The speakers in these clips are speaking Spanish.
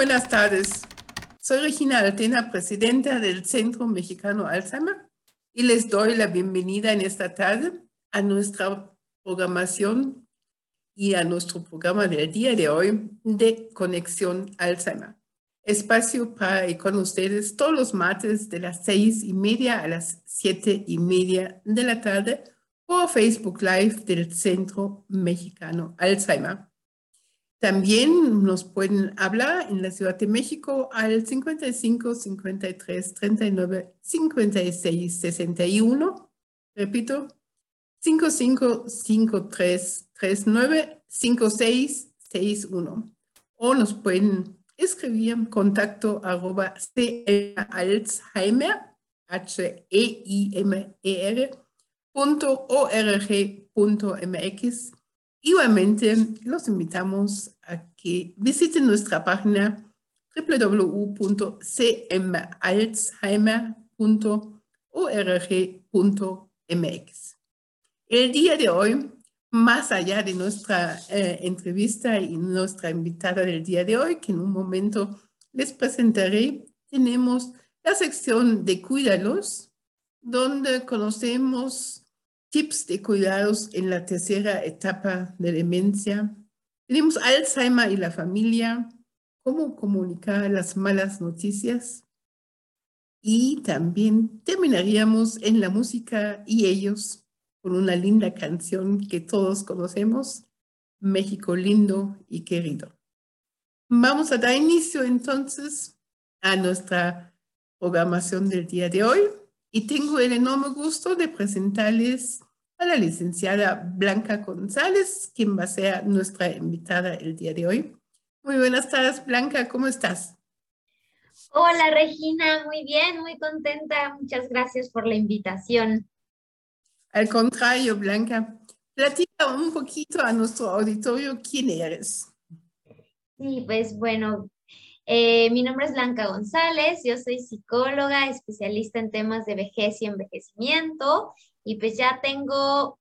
Buenas tardes. Soy Regina Altena, presidenta del Centro Mexicano Alzheimer, y les doy la bienvenida en esta tarde a nuestra programación y a nuestro programa del día de hoy de Conexión Alzheimer. Espacio para ir con ustedes todos los martes de las seis y media a las siete y media de la tarde por Facebook Live del Centro Mexicano Alzheimer. También nos pueden hablar en la Ciudad de México al 55 53 39 56 61. Repito, 55 53 39 56 61. O nos pueden escribir contacto arroba Alzheimer, H-E-I-M-E-R, punto org punto mx Igualmente, los invitamos a que visiten nuestra página www.cmalzheimer.org.mx. El día de hoy, más allá de nuestra eh, entrevista y nuestra invitada del día de hoy, que en un momento les presentaré, tenemos la sección de Cuídalos, donde conocemos tips de cuidados en la tercera etapa de demencia. Tenemos Alzheimer y la familia, cómo comunicar las malas noticias. Y también terminaríamos en la música y ellos con una linda canción que todos conocemos, México lindo y querido. Vamos a dar inicio entonces a nuestra programación del día de hoy y tengo el enorme gusto de presentarles a la licenciada Blanca González, quien va a ser nuestra invitada el día de hoy. Muy buenas tardes, Blanca, ¿cómo estás? Hola, Regina, muy bien, muy contenta. Muchas gracias por la invitación. Al contrario, Blanca, platica un poquito a nuestro auditorio quién eres. Sí, pues bueno, eh, mi nombre es Blanca González, yo soy psicóloga, especialista en temas de vejez y envejecimiento y pues ya tengo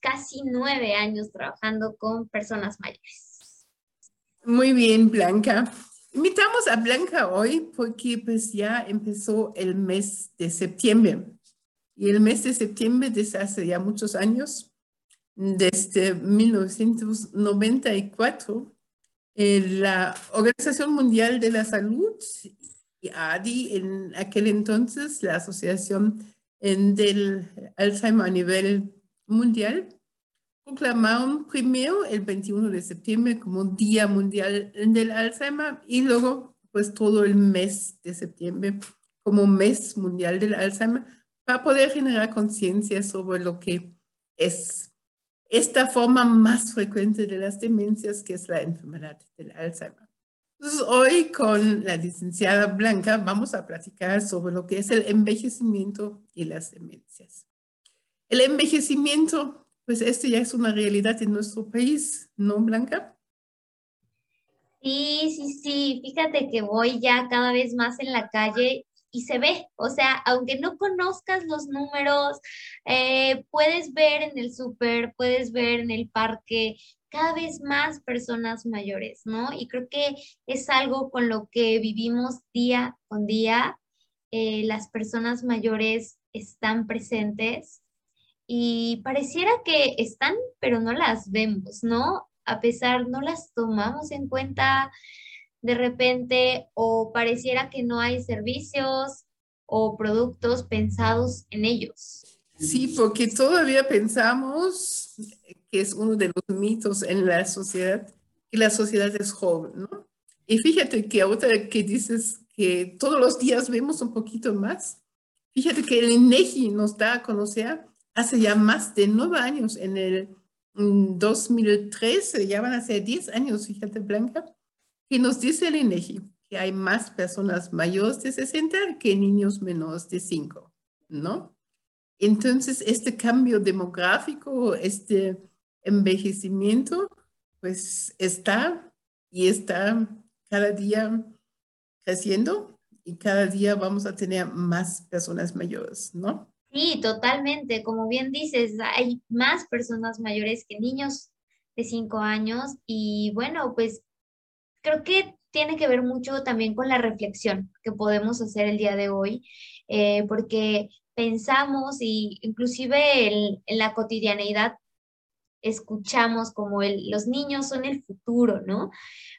casi nueve años trabajando con personas mayores. Muy bien, Blanca. Invitamos a Blanca hoy porque pues ya empezó el mes de septiembre. Y el mes de septiembre desde hace ya muchos años, desde 1994, la Organización Mundial de la Salud, y ADI, en aquel entonces la Asociación del Alzheimer a nivel mundial, proclamaron primero el 21 de septiembre como Día Mundial del Alzheimer y luego pues todo el mes de septiembre como Mes Mundial del Alzheimer para poder generar conciencia sobre lo que es esta forma más frecuente de las demencias, que es la enfermedad del Alzheimer. Entonces, hoy con la licenciada Blanca vamos a platicar sobre lo que es el envejecimiento y las demencias. El envejecimiento, pues esto ya es una realidad en nuestro país, ¿no, Blanca? Sí, sí, sí. Fíjate que voy ya cada vez más en la calle y se ve, o sea, aunque no conozcas los números, eh, puedes ver en el súper, puedes ver en el parque cada vez más personas mayores, ¿no? Y creo que es algo con lo que vivimos día con día. Eh, las personas mayores están presentes y pareciera que están, pero no las vemos, ¿no? A pesar, no las tomamos en cuenta de repente o pareciera que no hay servicios o productos pensados en ellos. Sí, porque todavía pensamos que es uno de los mitos en la sociedad, que la sociedad es joven, ¿no? Y fíjate que ahora que dices que todos los días vemos un poquito más, fíjate que el INEGI nos da a conocer hace ya más de nueve años, en el 2013, ya van a ser diez años, fíjate, Blanca, que nos dice el INEGI que hay más personas mayores de 60 que niños menores de 5, ¿no? Entonces, este cambio demográfico, este envejecimiento, pues está y está cada día creciendo y cada día vamos a tener más personas mayores, ¿no? Sí, totalmente. Como bien dices, hay más personas mayores que niños de 5 años y bueno, pues creo que tiene que ver mucho también con la reflexión que podemos hacer el día de hoy, eh, porque pensamos y inclusive en, la cotidianeidad escuchamos como el, los niños son el futuro, ¿no?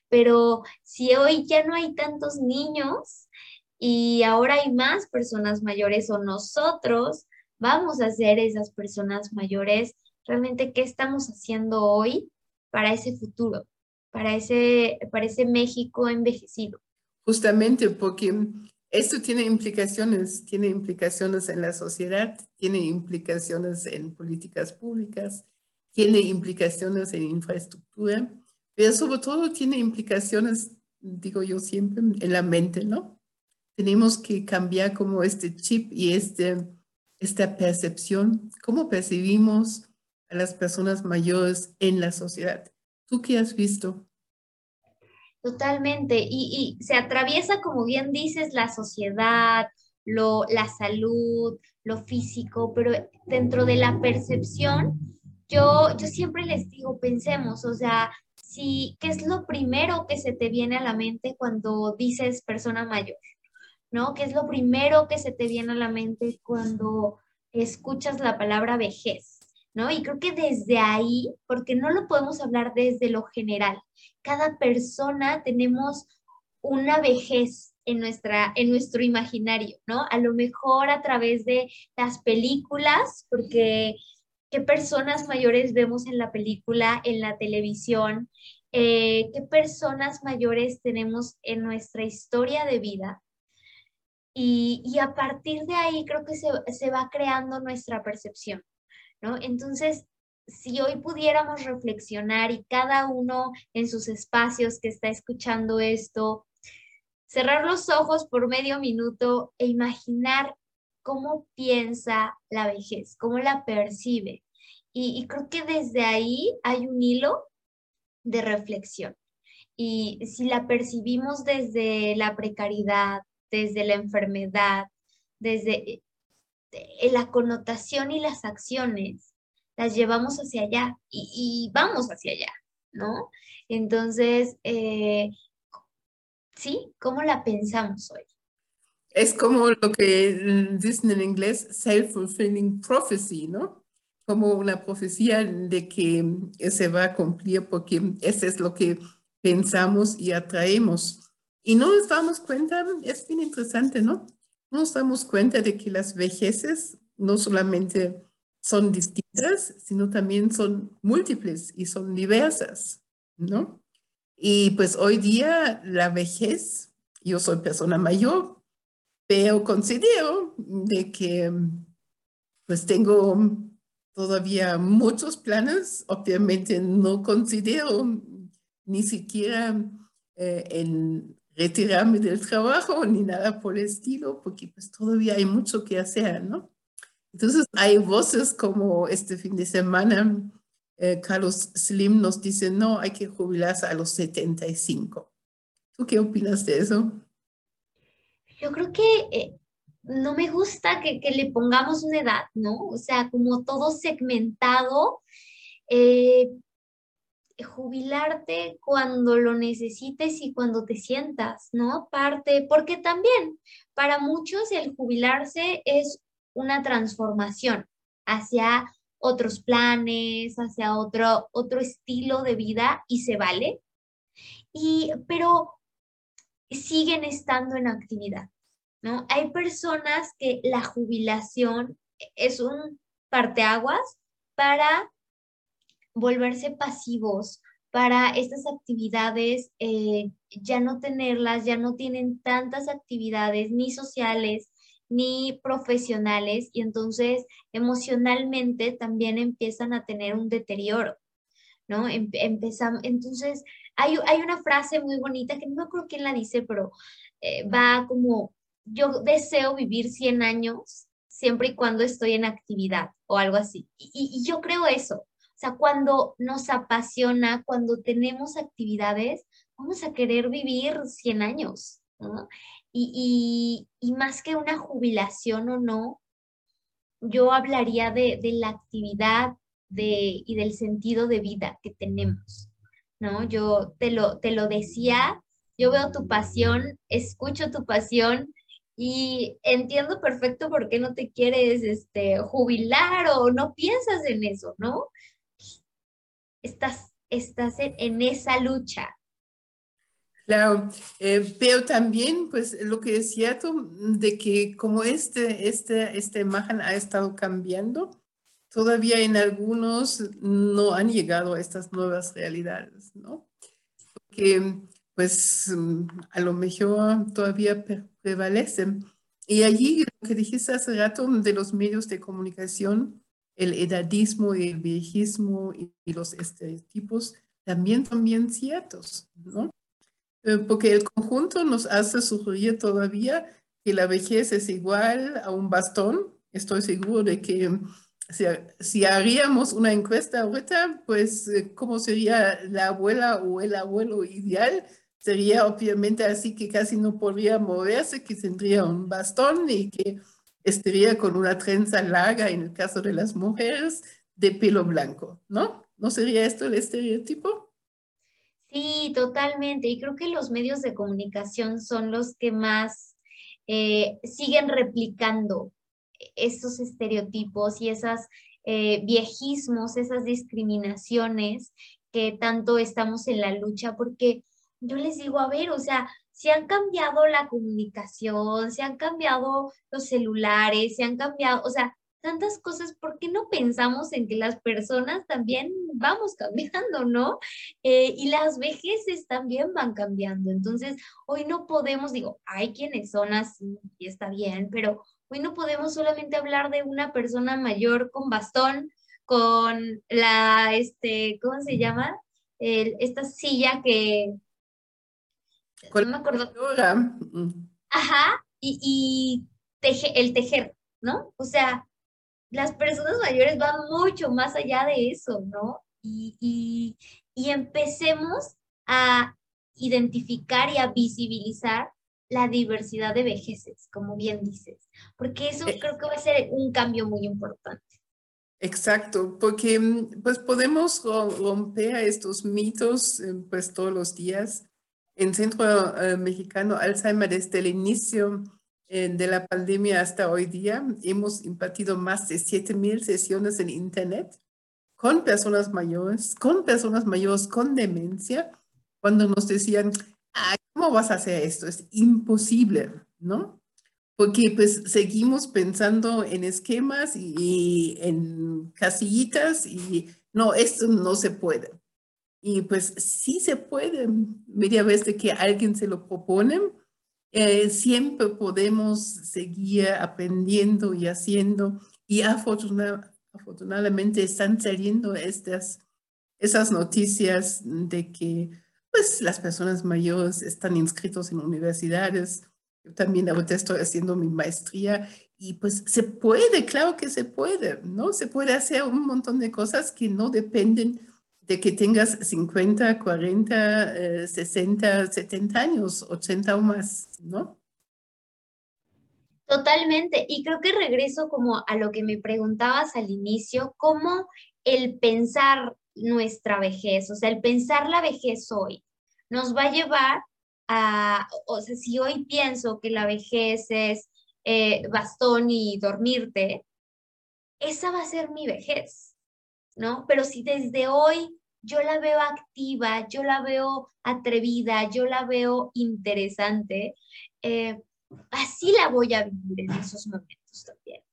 Pero si hoy ya no hay tantos niños y ahora hay más personas mayores o nosotros vamos a ser esas personas mayores, realmente qué estamos haciendo hoy para ese futuro, para ese, para ese México envejecido. Justamente porque esto tiene implicaciones, tiene implicaciones en la sociedad, tiene implicaciones en políticas públicas, tiene implicaciones en infraestructura, pero sobre todo tiene implicaciones, digo yo siempre, en la mente, ¿no? Tenemos que cambiar como este chip y este, esta percepción, cómo percibimos a las personas mayores en la sociedad. ¿Tú qué has visto? Totalmente. Y, se atraviesa, como bien dices, la sociedad, lo, la salud, lo físico, pero dentro de la percepción, yo, yo siempre les digo, pensemos, o sea, si, ¿qué es lo primero que se te viene a la mente cuando dices persona mayor? ¿No? ¿Qué es lo primero que se te viene a la mente cuando escuchas la palabra vejez? Y creo que desde ahí, porque no lo podemos hablar desde lo general, cada persona tenemos una vejez en, nuestra, en nuestro imaginario, ¿no? A lo mejor a través de las películas, porque qué personas mayores vemos en la película, en la televisión, eh, qué personas mayores tenemos en nuestra historia de vida. Y, y a partir de ahí creo que se, se va creando nuestra percepción. ¿No? Entonces, si hoy pudiéramos reflexionar y cada uno en sus espacios que está escuchando esto, cerrar los ojos por medio minuto e imaginar cómo piensa la vejez, cómo la percibe. Y, creo que desde ahí hay un hilo de reflexión. Y si la percibimos desde la precariedad, desde la enfermedad, desde la connotación y las acciones las llevamos hacia allá y, vamos hacia allá, ¿no? Entonces, eh, sí, ¿cómo la pensamos hoy? Es como lo que dicen en inglés self-fulfilling prophecy, ¿no? Como una profecía de que se va a cumplir porque eso es lo que pensamos y atraemos. Y no nos damos cuenta, es bien interesante, ¿no? Nos damos cuenta de que las vejeces no solamente son distintas, sino también son múltiples y son diversas, ¿no? Y pues hoy día la vejez, yo soy persona mayor, pero considero de que pues tengo todavía muchos planes, obviamente no considero ni siquiera eh, en retirarme del trabajo ni nada por el estilo, porque pues todavía hay mucho que hacer, ¿no? Entonces hay voces como este fin de semana, eh, Carlos Slim nos dice, no, hay que jubilarse a los 75. ¿Tú qué opinas de eso? Yo creo que eh, no me gusta que, que, le pongamos una edad, ¿no? O sea, como todo segmentado. Eh, jubilarte cuando lo necesites y cuando te sientas, ¿no? Parte, porque también para muchos el jubilarse es una transformación hacia otros planes, hacia otro, otro estilo de vida y se vale. Y, pero siguen estando en actividad, ¿no? Hay personas que la jubilación es un parteaguas para volverse pasivos para estas actividades, eh, ya no tenerlas, ya no tienen tantas actividades ni sociales ni profesionales y entonces emocionalmente también empiezan a tener un deterioro, ¿no? empezamos, entonces, hay, hay, una frase muy bonita que no me acuerdo quién la dice, pero eh, va como, yo deseo vivir 100 años siempre y cuando estoy en actividad o algo así. Y, yo creo eso. O sea, cuando nos apasiona, cuando tenemos actividades, vamos a querer vivir 100 años. Y, y, más que una jubilación o no, yo hablaría de, de la actividad de, y del sentido de vida que tenemos. ¿no? Yo te lo, te lo decía, yo veo tu pasión, escucho tu pasión y entiendo perfecto por qué no te quieres este, jubilar o no piensas en eso, ¿no? Estás, estás en, esa lucha. Claro, eh, pero también, pues, lo que es cierto de que como este, este, esta imagen ha estado cambiando, todavía en algunos no han llegado a estas nuevas realidades, ¿no? Porque, pues, a lo mejor todavía prevalecen. Y allí, lo que dijiste hace rato de los medios de comunicación, el edadismo y el viejismo y, los estereotipos también son bien ciertos, ¿no? Eh, porque el conjunto nos hace sugerir todavía que la vejez es igual a un bastón. Estoy seguro de que si, si haríamos una encuesta ahorita, pues, eh, ¿cómo sería la abuela o el abuelo ideal? sería obviamente así que casi no podría moverse, que tendría un bastón y que estaría con una trenza larga en el caso de las mujeres de pelo blanco, ¿no? ¿No sería esto el estereotipo? Sí, totalmente. Y creo que los medios de comunicación son los que más eh, siguen replicando esos estereotipos y esos eh, viejismos, esas discriminaciones que tanto estamos en la lucha, porque yo les digo, a ver, o sea, se han cambiado la comunicación, se han cambiado los celulares, se han cambiado, o sea, tantas cosas, ¿por qué no pensamos en que las personas también vamos cambiando, ¿no? Eh, y las vejeces también van cambiando. Entonces, hoy no podemos, digo, hay quienes son así y está bien, pero hoy no podemos solamente hablar de una persona mayor con bastón, con la, este, ¿cómo se llama? esta silla que, no me acuerdo. Ajá, y, teje, el tejer, ¿no? O sea, las personas mayores van mucho más allá de eso, ¿no? Y, y, empecemos a identificar y a visibilizar la diversidad de vejeces, como bien dices, porque eso eh. creo que va a ser un cambio muy importante. Exacto, porque pues podemos romper estos mitos eh, pues todos los días en Centro eh, Mexicano Alzheimer desde el inicio eh, de la pandemia hasta hoy día. Hemos impartido más de 7.000 sesiones en Internet con personas mayores, con personas mayores con demencia, cuando nos decían, ¿cómo vas a hacer esto? Es imposible, ¿no? Porque pues seguimos pensando en esquemas y en casillitas y no, esto no se puede. Y pues sí se puede, media vez de que alguien se lo propone, eh, siempre podemos seguir aprendiendo y haciendo. Y afortunadamente están saliendo estas, esas noticias de que pues las personas mayores están inscritos en universidades. Yo también ahorita estoy haciendo mi maestría y pues se puede, claro que se puede, ¿no? Se puede hacer un montón de cosas que no dependen de que tengas 50, 40, 60, 70 años, 80 o más, ¿no? Totalmente. Y creo que regreso como a lo que me preguntabas al inicio, cómo el pensar nuestra vejez, o sea, el pensar la vejez hoy, nos va a llevar a, o sea, si hoy pienso que la vejez es eh, bastón y dormirte, esa va a ser mi vejez, ¿no? Pero si desde hoy yo la veo activa, yo la veo atrevida, yo la veo interesante, eh, así la voy a vivir en esos momentos también,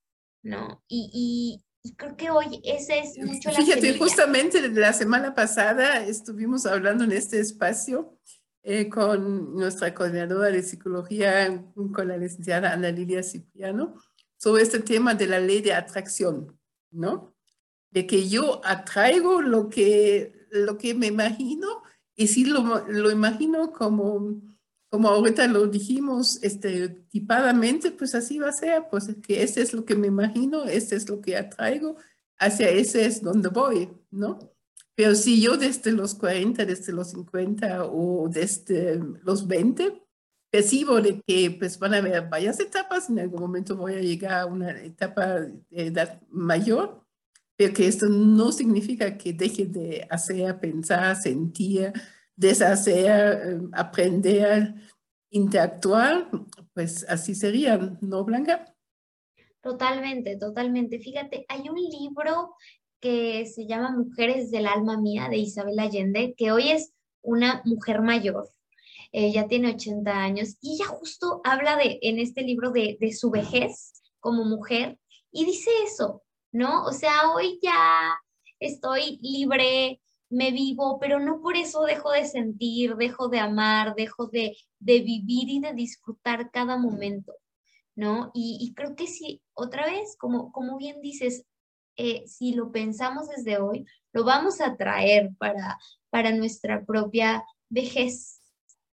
¿no? Y, creo que hoy ese es mucho la Fíjate, justamente la semana pasada estuvimos hablando en este espacio eh, con nuestra coordinadora de psicología, con la licenciada Ana Lilia Cipriano, sobre este tema de la ley de atracción, ¿no? De que yo atraigo lo que lo que me imagino y sí lo, lo imagino como, como ahorita lo dijimos estereotipadamente, pues así va a ser, pues que ese es lo que me imagino, este es lo que atraigo, hacia ese es donde voy, ¿no? Pero si yo desde los 40, desde los 50 o desde los 20, percibo de que pues van a haber varias etapas, en algún momento voy a llegar a una etapa de edad mayor, pero que esto no significa que deje de hacer, pensar, sentir, deshacer, eh, aprender, interactuar, pues así sería, ¿no, Blanca? Totalmente, totalmente. Fíjate, hay un libro que se llama Mujeres del Alma Mía de Isabel Allende, que hoy es una mujer mayor, ella tiene 80 años y ella justo habla de, en este libro de, de su vejez como mujer y dice eso, ¿no? O sea, hoy ya estoy libre, me vivo, pero no por eso dejo de sentir, dejo de amar, dejo de, de vivir y de disfrutar cada momento, ¿no? Y, creo que si, otra vez, como, como bien dices, eh, si lo pensamos desde hoy, lo vamos a traer para, para nuestra propia vejez,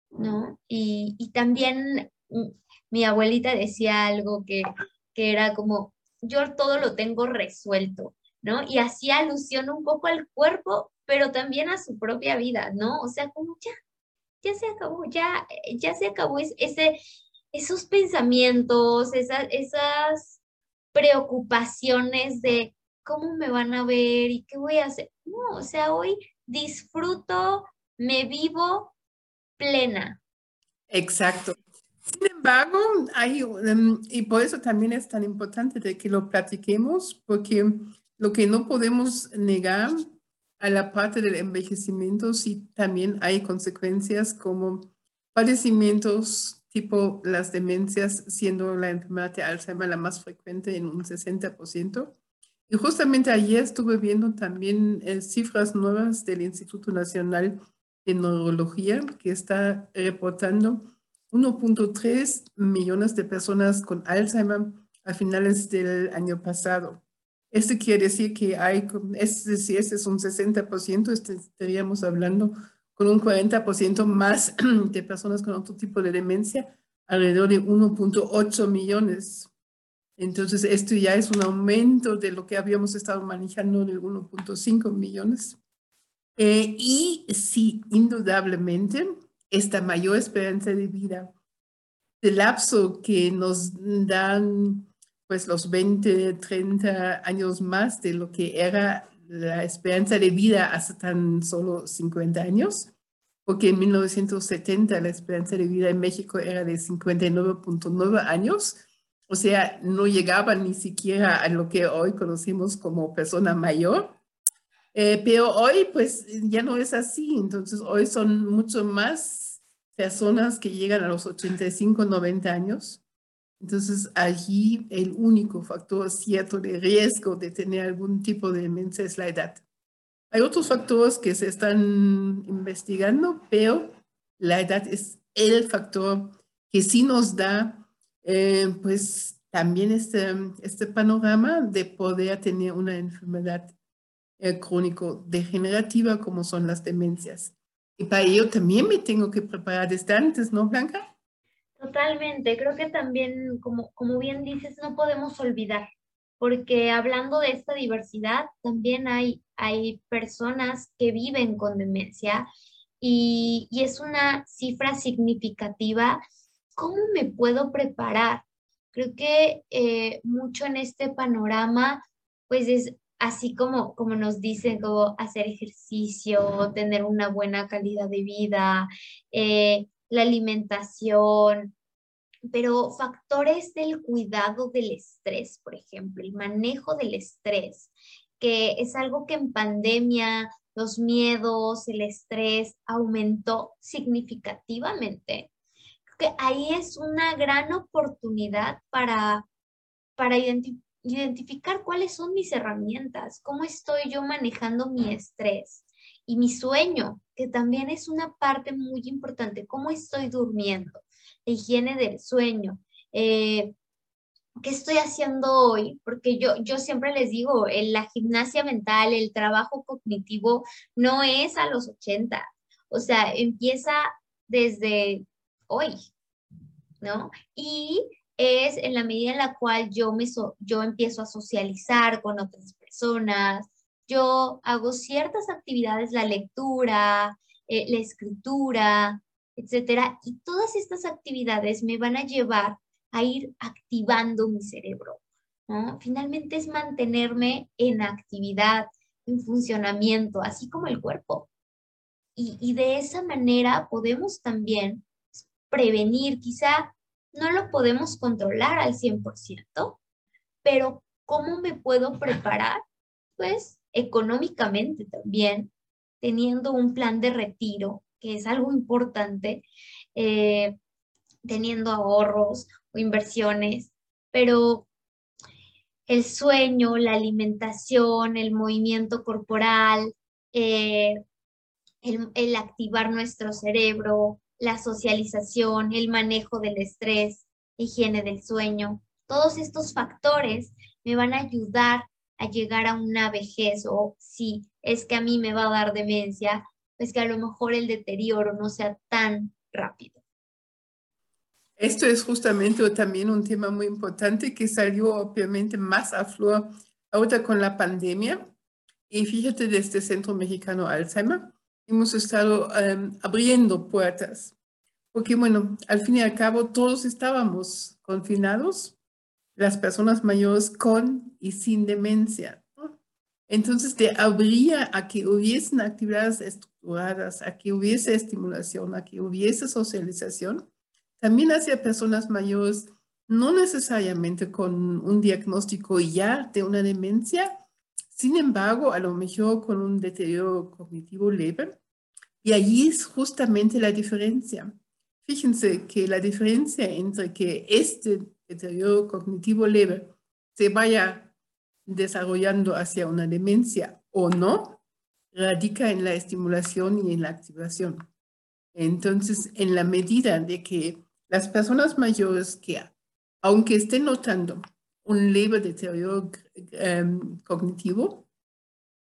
¿no? Y, y también mm, mi abuelita decía algo que, que era como, yo todo lo tengo resuelto, ¿no? Y hacía alusión un poco al cuerpo, pero también a su propia vida, ¿no? O sea, como ya, ya se acabó, ya, ya se acabó ese, esos pensamientos, esas, esas preocupaciones de cómo me van a ver y qué voy a hacer. No, o sea, hoy disfruto, me vivo plena. Exacto. Sin embargo, hay, em, y por eso también es tan importante de que lo platiquemos, porque lo que no podemos negar a la parte del envejecimiento, sí también hay consecuencias como padecimientos tipo las demencias, siendo la enfermedad de Alzheimer la más frecuente en un 60%. Y justamente ayer estuve viendo también eh, cifras nuevas del Instituto Nacional de Neurología, que está reportando 1.3 millones de personas con Alzheimer a finales del año pasado. Esto quiere decir que hay, es decir, este es un 60%, este, estaríamos hablando con un 40% más de personas con otro tipo de demencia, alrededor de 1.8 millones. Entonces, esto ya es un aumento de lo que habíamos estado manejando de 1.5 millones. Eh, y sí, indudablemente, esta mayor esperanza de vida, el lapso que nos dan pues los 20, 30 años más de lo que era la esperanza de vida hace tan solo 50 años, porque en 1970 la esperanza de vida en México era de 59.9 años, o sea, no llegaba ni siquiera a lo que hoy conocemos como persona mayor. Eh, pero hoy pues ya no es así, entonces hoy son mucho más personas que llegan a los 85, 90 años entonces, allí el único factor cierto de riesgo de tener algún tipo de demencia es la edad. Hay otros factores que se están investigando, pero la edad es el factor que sí nos da, eh, pues, también este, este panorama de poder tener una enfermedad eh, crónico-degenerativa como son las demencias. Y para ello también me tengo que preparar desde antes, ¿no, Blanca? Totalmente, creo que también, como, como bien dices, no podemos olvidar, porque hablando de esta diversidad, también hay, hay personas que viven con demencia y, es una cifra significativa. ¿Cómo me puedo preparar? Creo que eh, mucho en este panorama, pues es así como, como nos dicen, como hacer ejercicio, tener una buena calidad de vida, eh, la alimentación, pero factores del cuidado del estrés, por ejemplo, el manejo del estrés, que es algo que en pandemia los miedos, el estrés aumentó significativamente. que ahí es una gran oportunidad para, para identificar cuáles son mis herramientas, cómo estoy yo manejando mi estrés y mi sueño, que también es una parte muy importante, cómo estoy durmiendo, higiene del sueño, eh, ¿qué estoy haciendo hoy? Porque yo, yo siempre les digo, la gimnasia mental, el trabajo cognitivo no es a los 80, o sea, empieza desde hoy, ¿no? Y es en la medida en la cual yo, me yo empiezo a socializar con otras personas, yo hago ciertas actividades, la lectura, eh, la escritura, etcétera, y todas estas actividades me van a llevar a ir activando mi cerebro. ¿no? Finalmente es mantenerme en actividad, en funcionamiento, así como el cuerpo. Y, y de esa manera podemos también prevenir, quizá no lo podemos controlar al 100%, pero ¿cómo me puedo preparar? Pues económicamente también, teniendo un plan de retiro, que es algo importante, eh, teniendo ahorros o inversiones, pero el sueño, la alimentación, el movimiento corporal, eh, el, activar nuestro cerebro, la socialización, el manejo del estrés, higiene del sueño, todos estos factores me van a ayudar a llegar a una vejez o si es que a mí me va a dar demencia, pues que a lo mejor el deterioro no sea tan rápido. Esto es justamente también un tema muy importante que salió obviamente más a flor ahora con la pandemia. Y fíjate, desde este Centro Mexicano Alzheimer hemos estado em, abriendo puertas, porque bueno, al fin y al cabo todos estábamos confinados, las personas mayores con y sin demencia. Entonces, te habría a que hubiesen actividades estructuradas, a que hubiese estimulación, a que hubiese socialización, también hacia personas mayores, no necesariamente con un diagnóstico ya de una demencia, sin embargo, a lo mejor con un deterioro cognitivo leve. Y allí es justamente la diferencia. Fíjense que la diferencia entre que este deterioro cognitivo leve se vaya desarrollando hacia una demencia o no, radica en la estimulación y en la activación. Entonces, en la medida de que las personas mayores que, aunque estén notando un leve deterioro em, cognitivo,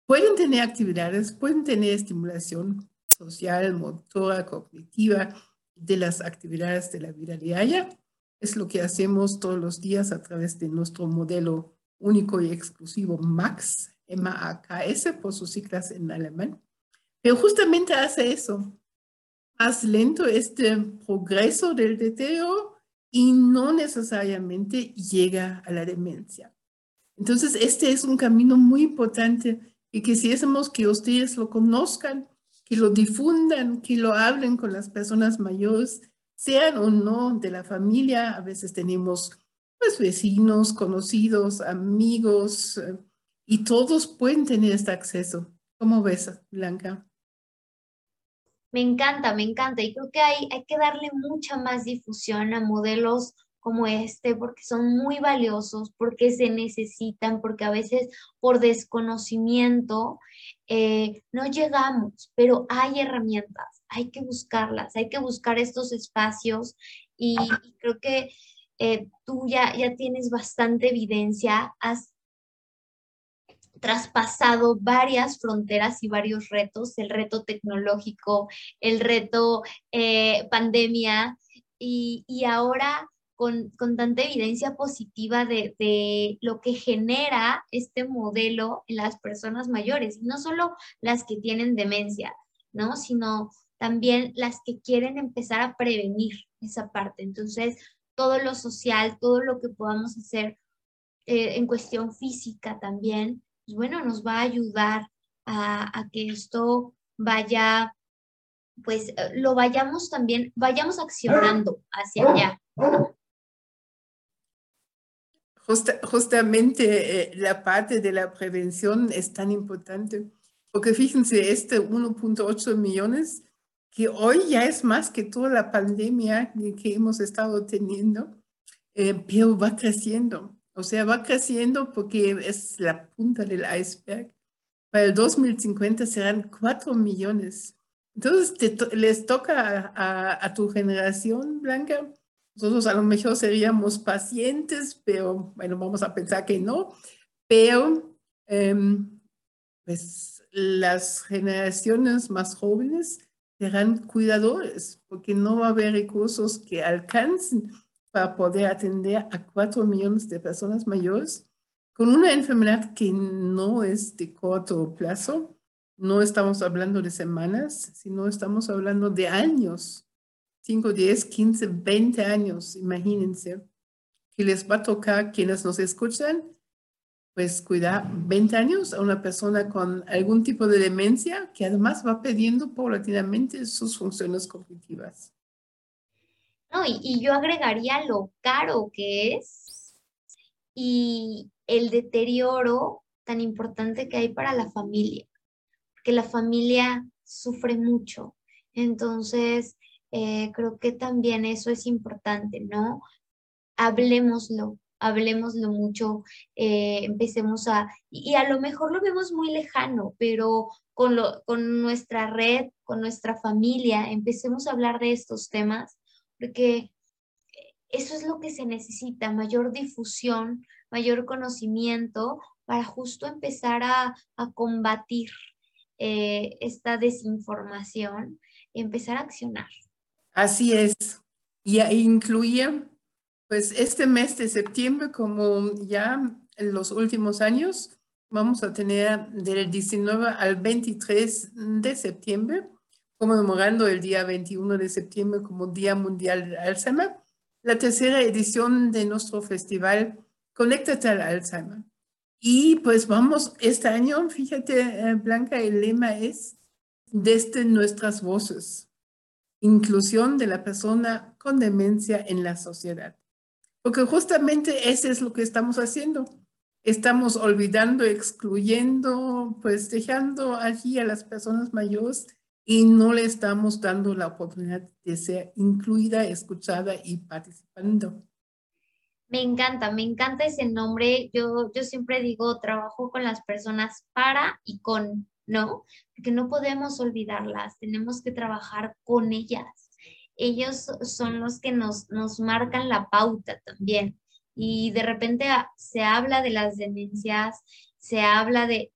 pueden tener actividades, pueden tener estimulación social, motora, cognitiva de las actividades de la vida diaria. Es lo que hacemos todos los días a través de nuestro modelo único y exclusivo MAX, M-A-K-S por sus siglas en alemán. Pero justamente hace eso, más lento este progreso del deterioro y no necesariamente llega a la demencia. Entonces, este es un camino muy importante y quisiésemos que ustedes lo conozcan, que lo difundan, que lo hablen con las personas mayores, sean o no de la familia. A veces tenemos pues vecinos, conocidos, amigos, eh, y todos pueden tener este acceso. ¿Cómo ves, Blanca? Me encanta, me encanta. Y creo que hay, hay que darle mucha más difusión a modelos como este, porque son muy valiosos, porque se necesitan, porque a veces por desconocimiento eh, no llegamos, pero hay herramientas, hay que buscarlas, hay que buscar estos espacios y creo que eh, tú ya, ya tienes bastante evidencia, has traspasado varias fronteras y varios retos, el reto tecnológico, el reto eh, pandemia, y, ahora con, tanta evidencia positiva de, de, lo que genera este modelo en las personas mayores, no solo las que tienen demencia, ¿no? Sino también las que quieren empezar a prevenir esa parte. Entonces, todo lo social, todo lo que podamos hacer eh, en cuestión física también, pues bueno, nos va a ayudar a, que esto vaya, pues eh, lo vayamos también, vayamos accionando hacia allá. Justamente eh, la parte de la prevención es tan importante, porque fíjense, este 1.8 millones que hoy ya es más que toda la pandemia que hemos estado teniendo, eh, pero va creciendo. O sea, va creciendo porque es la punta del iceberg. Para el 2050 serán 4 millones. Entonces, les toca a, tu generación, Blanca, Nosotros a lo mejor seríamos pacientes, pero bueno, vamos a pensar que no. Pero em, pues las generaciones más jóvenes serán cuidadores, porque no va a haber recursos que alcancen para poder atender a cuatro millones de personas mayores con una enfermedad que no es de corto plazo. No estamos hablando de semanas, sino estamos hablando de años 5, 10, 15, 20 años, imagínense, que les va a tocar quienes nos escuchan, pues cuidar 20 años a una persona con algún tipo de demencia que además va perdiendo paulatinamente sus funciones cognitivas. No, y, y yo agregaría lo caro que es y el deterioro tan importante que hay para la familia, porque la familia sufre mucho. Entonces, eh, creo que también eso es importante, ¿no? Hablemoslo, hablemoslo mucho, eh, empecemos a, y a lo mejor lo vemos muy lejano, pero con, lo, con nuestra red, con nuestra familia, empecemos a hablar de estos temas, porque eso es lo que se necesita, mayor difusión, mayor conocimiento para justo empezar a, combatir eh, esta desinformación y empezar a accionar. Así es. Y incluía, pues, este mes de septiembre, como ya en los últimos años, vamos a tener del 19 al 23 de septiembre, conmemorando el día 21 de septiembre como Día Mundial del Alzheimer, la tercera edición de nuestro festival Conéctate al Alzheimer. Y pues vamos, este año, fíjate, eh, Blanca, el lema es desde nuestras voces inclusión de la persona con demencia en la sociedad. Porque justamente eso es lo que estamos haciendo. Estamos olvidando, excluyendo, pues dejando allí a las personas mayores y no le estamos dando la oportunidad de ser incluida, escuchada y participando. Me encanta, me encanta ese nombre. Yo, yo siempre digo, trabajo con las personas para y con ¿no? Porque no podemos olvidarlas, tenemos que trabajar con ellas. Ellos son los que nos, nos marcan la pauta también. Y de repente se habla de las demencias, se habla de,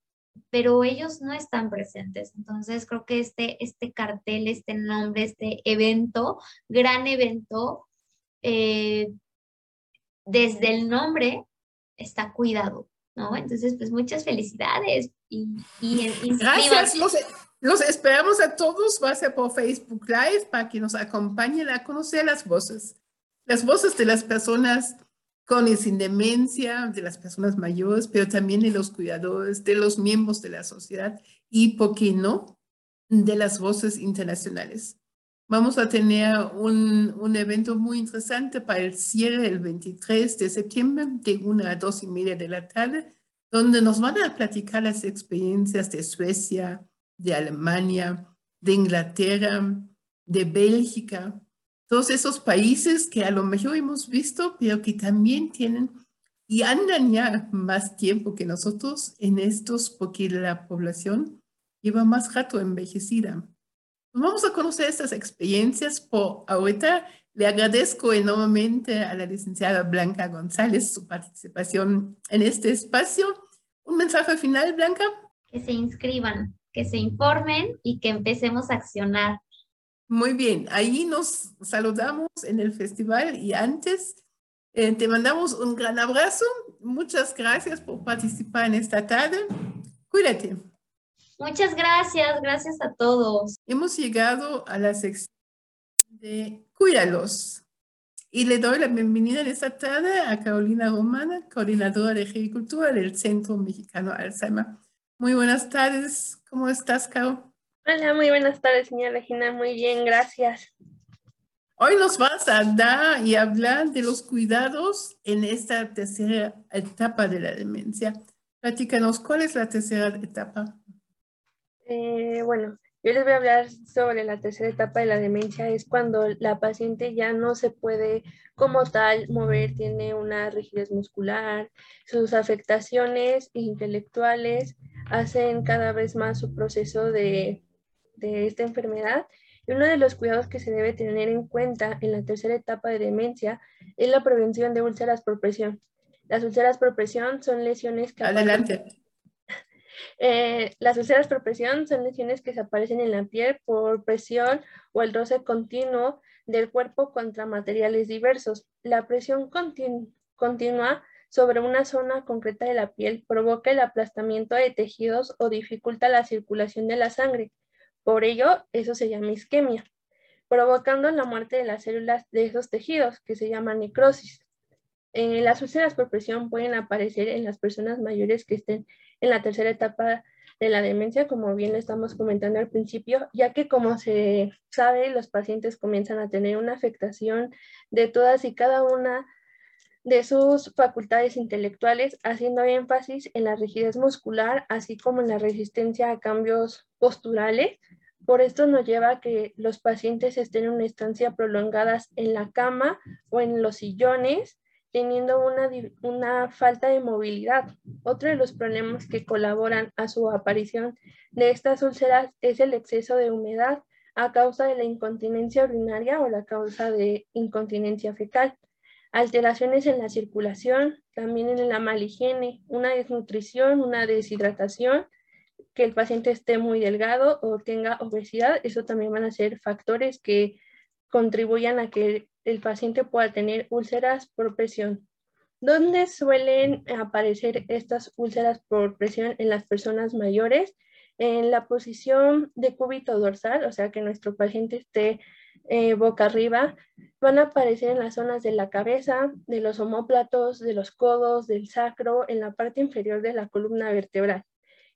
pero ellos no están presentes. Entonces creo que este, este cartel, este nombre, este evento, gran evento, eh, desde el nombre está cuidado, ¿no? Entonces, pues muchas felicidades y, Gracias, los, esperamos a todos, va a ser por Facebook Live para que nos acompañen a conocer las voces, las voces de las personas con y sin demencia, de las personas mayores, pero también de los cuidadores, de los miembros de la sociedad y, ¿por qué no?, de las voces internacionales. Vamos a tener un, un, evento muy interesante para el cierre el 23 de septiembre, de una a dos y media de la tarde, donde nos van a platicar las experiencias de Suecia, de Alemania, de Inglaterra, de Bélgica, todos esos países que a lo mejor hemos visto, pero que también tienen y andan ya más tiempo que nosotros en estos, porque la población lleva más rato envejecida. Vamos a conocer estas experiencias por ahorita. Le agradezco enormemente a la licenciada Blanca González su participación en este espacio. ¿Un mensaje final, Blanca? Que se inscriban, que se informen y que empecemos a accionar. Muy bien, ahí nos saludamos en el festival y antes eh, te mandamos un gran abrazo. Muchas gracias por participar en esta tarde. Cuídate. Muchas gracias, gracias a todos. Hemos llegado a la sección de Cuídalos. Y le doy la bienvenida en esta tarde a Carolina Romana, coordinadora de Agricultura del Centro Mexicano Alzheimer. Muy buenas tardes, ¿cómo estás, Caro? Hola, muy buenas tardes, señora Regina. Muy bien, gracias. Hoy nos vas a dar y hablar de los cuidados en esta tercera etapa de la demencia. Platícanos, ¿cuál es la tercera etapa? Eh, bueno, yo les voy a hablar sobre la tercera etapa de la demencia. Es cuando la paciente ya no se puede como tal mover, tiene una rigidez muscular, sus afectaciones intelectuales hacen cada vez más su proceso de, de esta enfermedad. Y uno de los cuidados que se debe tener en cuenta en la tercera etapa de demencia es la prevención de úlceras por presión. Las úlceras por presión son lesiones que... Adelante. Eh, las úlceras por presión son lesiones que se aparecen en la piel por presión o el roce continuo del cuerpo contra materiales diversos. La presión continua sobre una zona concreta de la piel provoca el aplastamiento de tejidos o dificulta la circulación de la sangre. Por ello, eso se llama isquemia, provocando la muerte de las células de esos tejidos, que se llama necrosis. Eh, las úlceras por presión pueden aparecer en las personas mayores que estén en la tercera etapa de la demencia, como bien estamos comentando al principio, ya que como se sabe, los pacientes comienzan a tener una afectación de todas y cada una de sus facultades intelectuales, haciendo énfasis en la rigidez muscular, así como en la resistencia a cambios posturales. Por esto nos lleva a que los pacientes estén en una estancia prolongadas en la cama o en los sillones, teniendo una, una, falta de movilidad. Otro de los problemas que colaboran a su aparición de estas úlceras es el exceso de humedad a causa de la incontinencia urinaria o la causa de incontinencia fecal. Alteraciones en la circulación, también en la higiene, una desnutrición, una deshidratación, que el paciente esté muy delgado o tenga obesidad, eso también van a ser factores que contribuyan a que el paciente pueda tener úlceras por presión. ¿Dónde suelen aparecer estas úlceras por presión en las personas mayores? En la posición de cúbito dorsal, o sea que nuestro paciente esté eh, boca arriba, van a aparecer en las zonas de la cabeza, de los homóplatos, de los codos, del sacro, en la parte inferior de la columna vertebral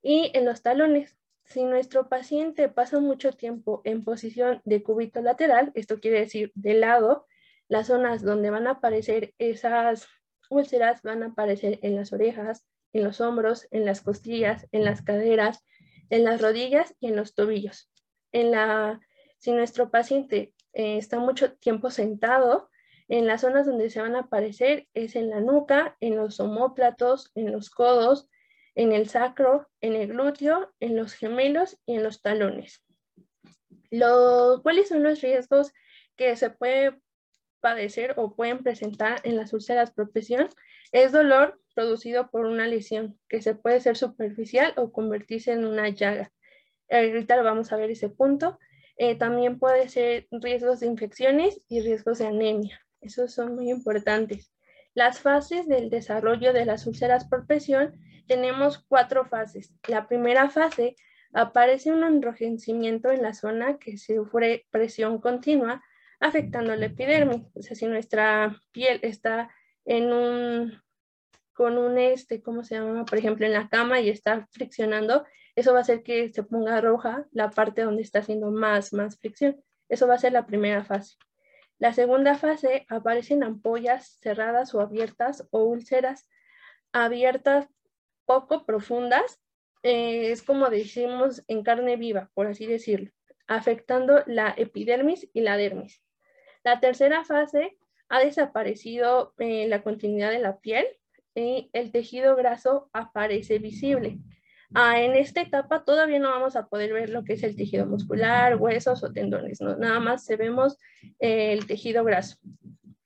y en los talones. Si nuestro paciente pasa mucho tiempo en posición de cúbito lateral, esto quiere decir de lado, las zonas donde van a aparecer esas úlceras van a aparecer en las orejas, en los hombros, en las costillas, en las caderas, en las rodillas y en los tobillos. En la, si nuestro paciente eh, está mucho tiempo sentado, en las zonas donde se van a aparecer es en la nuca, en los homóplatos, en los codos, en el sacro, en el glúteo, en los gemelos y en los talones. ¿Cuáles son los riesgos que se puede padecer o pueden presentar en las úlceras por presión? Es dolor producido por una lesión que se puede ser superficial o convertirse en una llaga. Ahorita vamos a ver ese punto. Eh, también puede ser riesgos de infecciones y riesgos de anemia. Esos son muy importantes. Las fases del desarrollo de las úlceras por presión tenemos cuatro fases. La primera fase aparece un enrojecimiento en la zona que sufre presión continua, afectando la epidermis. O sea, si nuestra piel está en un, con un, este, ¿cómo se llama? Por ejemplo, en la cama y está friccionando, eso va a hacer que se ponga roja la parte donde está haciendo más, más fricción. Eso va a ser la primera fase. La segunda fase aparecen ampollas cerradas o abiertas o úlceras abiertas poco profundas, eh, es como decimos en carne viva, por así decirlo, afectando la epidermis y la dermis. La tercera fase ha desaparecido eh, la continuidad de la piel y el tejido graso aparece visible. Ah, en esta etapa todavía no vamos a poder ver lo que es el tejido muscular, huesos o tendones, nada más se vemos eh, el tejido graso.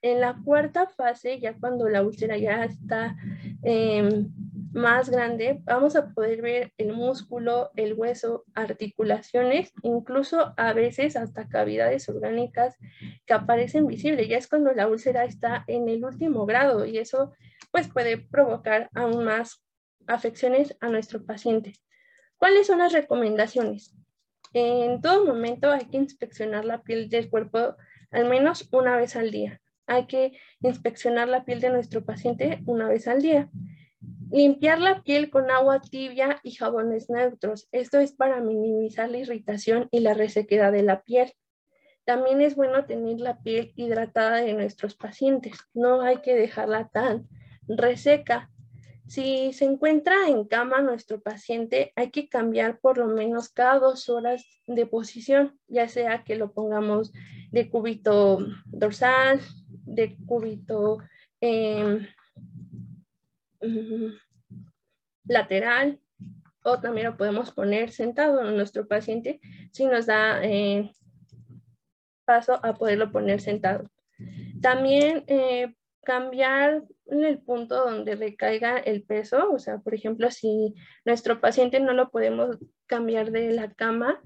En la cuarta fase, ya cuando la úlcera ya está em, más grande, vamos a poder ver el músculo, el hueso, articulaciones, incluso a veces hasta cavidades orgánicas que aparecen visibles. Ya es cuando la úlcera está en el último grado y eso pues puede provocar aún más afecciones a nuestro paciente. ¿Cuáles son las recomendaciones? En todo momento hay que inspeccionar la piel del cuerpo al menos una vez al día. Hay que inspeccionar la piel de nuestro paciente una vez al día. Limpiar la piel con agua tibia y jabones neutros. Esto es para minimizar la irritación y la resequedad de la piel. También es bueno tener la piel hidratada de nuestros pacientes. No hay que dejarla tan reseca. Si se encuentra en cama nuestro paciente, hay que cambiar por lo menos cada dos horas de posición, ya sea que lo pongamos de cúbito dorsal, de cúbito em, lateral, o también lo podemos poner sentado en nuestro paciente si nos da eh, paso a poderlo poner sentado. También eh, cambiar el punto donde recaiga el peso, o sea, por ejemplo, si nuestro paciente no lo podemos cambiar de la cama,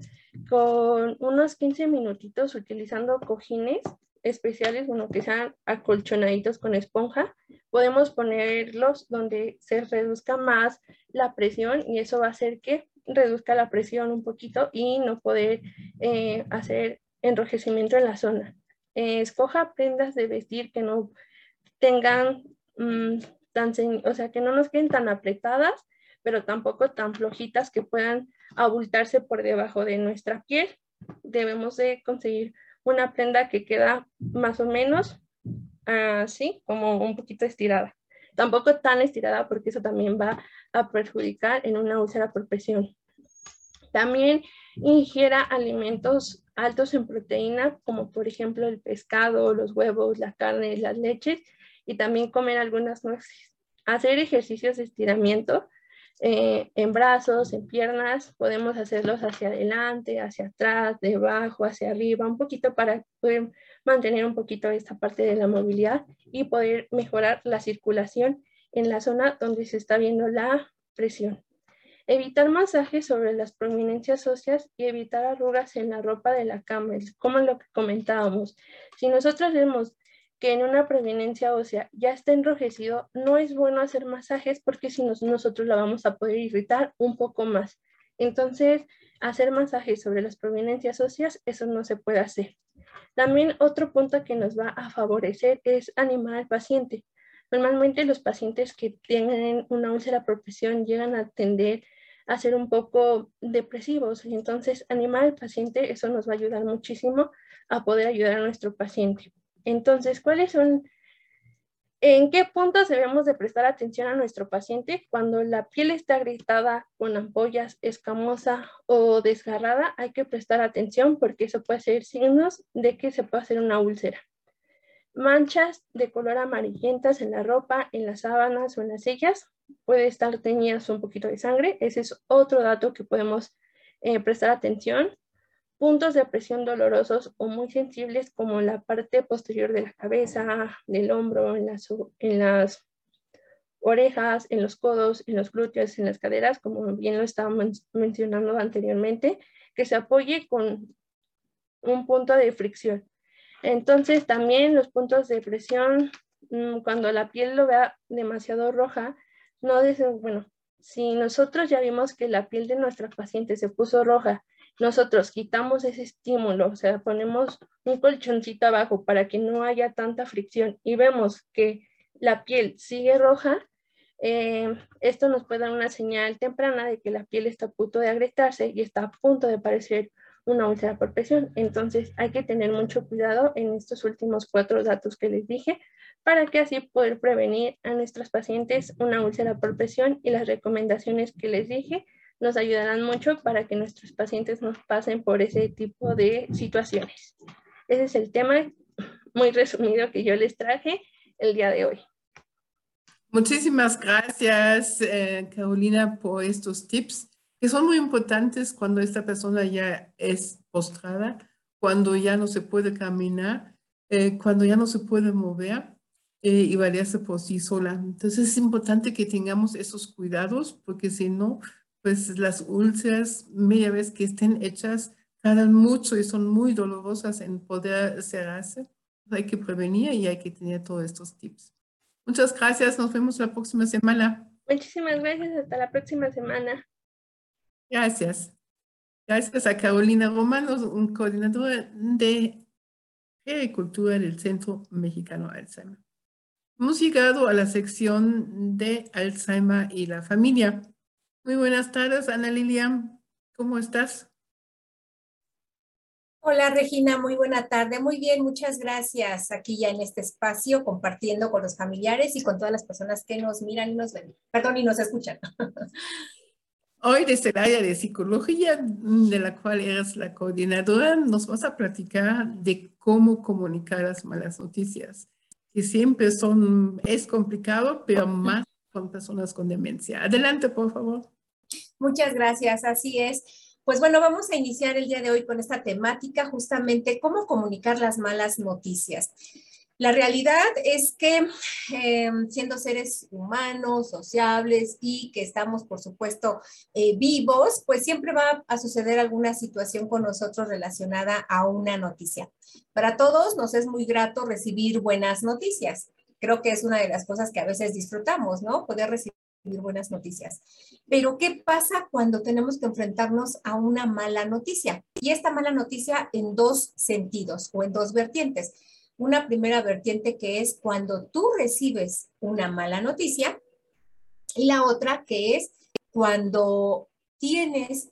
con unos 15 minutitos utilizando cojines especiales, bueno, que sean acolchonaditos con esponja, podemos ponerlos donde se reduzca más la presión y eso va a hacer que reduzca la presión un poquito y no poder eh, hacer enrojecimiento en la zona. Eh, escoja prendas de vestir que no tengan mm, tan, o sea, que no nos queden tan apretadas, pero tampoco tan flojitas que puedan abultarse por debajo de nuestra piel. Debemos de conseguir una prenda que queda más o menos así, como un poquito estirada. Tampoco tan estirada porque eso también va a perjudicar en una úlcera por presión. También ingiera alimentos altos en proteína, como por ejemplo el pescado, los huevos, la carne, las leches, y también comer algunas nueces. Hacer ejercicios de estiramiento eh, en brazos, en piernas, podemos hacerlos hacia adelante, hacia atrás, debajo, hacia arriba, un poquito para poder mantener un poquito esta parte de la movilidad y poder mejorar la circulación en la zona donde se está viendo la presión. Evitar masajes sobre las prominencias óseas y evitar arrugas en la ropa de la cama, como lo que comentábamos. Si nosotros vemos que en una prominencia ósea ya está enrojecido, no es bueno hacer masajes porque si no, nosotros la vamos a poder irritar un poco más. Entonces, hacer masajes sobre las prominencias óseas, eso no se puede hacer. También otro punto que nos va a favorecer es animar al paciente. Normalmente los pacientes que tienen una úlcera por presión llegan a tender a ser un poco depresivos. Entonces, animar al paciente, eso nos va a ayudar muchísimo a poder ayudar a nuestro paciente. Entonces, ¿cuáles son, en qué puntos debemos de prestar atención a nuestro paciente? Cuando la piel está agrietada con ampollas, escamosa o desgarrada, hay que prestar atención porque eso puede ser signos de que se puede hacer una úlcera. Manchas de color amarillentas en la ropa, en las sábanas o en las sillas, puede estar teñidas un poquito de sangre. Ese es otro dato que podemos eh, prestar atención. Puntos de presión dolorosos o muy sensibles como la parte posterior de la cabeza, del hombro, en las, orejas, en los codos, en los glúteos, en las caderas, como bien lo estábamos mencionando anteriormente, que se apoye con un punto de fricción. Entonces también los puntos de presión, mm, cuando la piel lo vea demasiado roja, no dicen, bueno, si nosotros ya vimos que la piel de nuestra paciente se puso roja, nosotros quitamos ese estímulo, o sea, ponemos un colchoncito abajo para que no haya tanta fricción y vemos que la piel sigue roja, eh, esto nos puede dar una señal temprana de que la piel está a punto de agrietarse y está a punto de parecer una úlcera por presión. Entonces hay que tener mucho cuidado en estos últimos cuatro datos que les dije para que así poder prevenir a nuestros pacientes una úlcera por presión y las recomendaciones que les dije nos ayudarán mucho para que nuestros pacientes nos pasen por ese tipo de situaciones. Ese es el tema muy resumido que yo les traje el día de hoy. Muchísimas gracias, eh, Carolina, por estos tips que son muy importantes cuando esta persona ya es postrada, cuando ya no se puede caminar, eh, cuando ya no se puede mover eh, y valerse por sí sola. Entonces es importante que tengamos esos cuidados porque si no, pues las úlceras, media vez que estén hechas, tardan mucho y son muy dolorosas en poder cerrarse. Hay que prevenir y hay que tener todos estos tips. Muchas gracias, nos vemos la próxima semana. Muchísimas gracias, hasta la próxima semana. Gracias. Gracias a Carolina Romano, un coordinador de agricultura del Centro Mexicano Alzheimer. Hemos llegado a la sección de Alzheimer y la familia. Muy buenas tardes, Ana Lilian. ¿Cómo estás? Hola Regina, muy buena tarde. Muy bien, muchas gracias. Aquí ya en este espacio compartiendo con los familiares y con todas las personas que nos miran y nos ven. Perdón, y nos escuchan. Hoy desde el área de psicología, de la cual eres la coordinadora, nos vas a platicar de cómo comunicar las malas noticias que siempre son, es complicado, pero más con personas con demencia. Adelante, por favor. Muchas gracias, así es. Pues bueno, vamos a iniciar el día de hoy con esta temática, justamente cómo comunicar las malas noticias. La realidad es que eh, siendo seres humanos, sociables y que estamos, por supuesto, eh, vivos, pues siempre va a suceder alguna situación con nosotros relacionada a una noticia. Para todos nos es muy grato recibir buenas noticias. Creo que es una de las cosas que a veces disfrutamos, ¿no? Poder recibir buenas noticias. Pero ¿qué pasa cuando tenemos que enfrentarnos a una mala noticia? Y esta mala noticia en dos sentidos o en dos vertientes una primera vertiente que es cuando tú recibes una mala noticia y la otra que es cuando tienes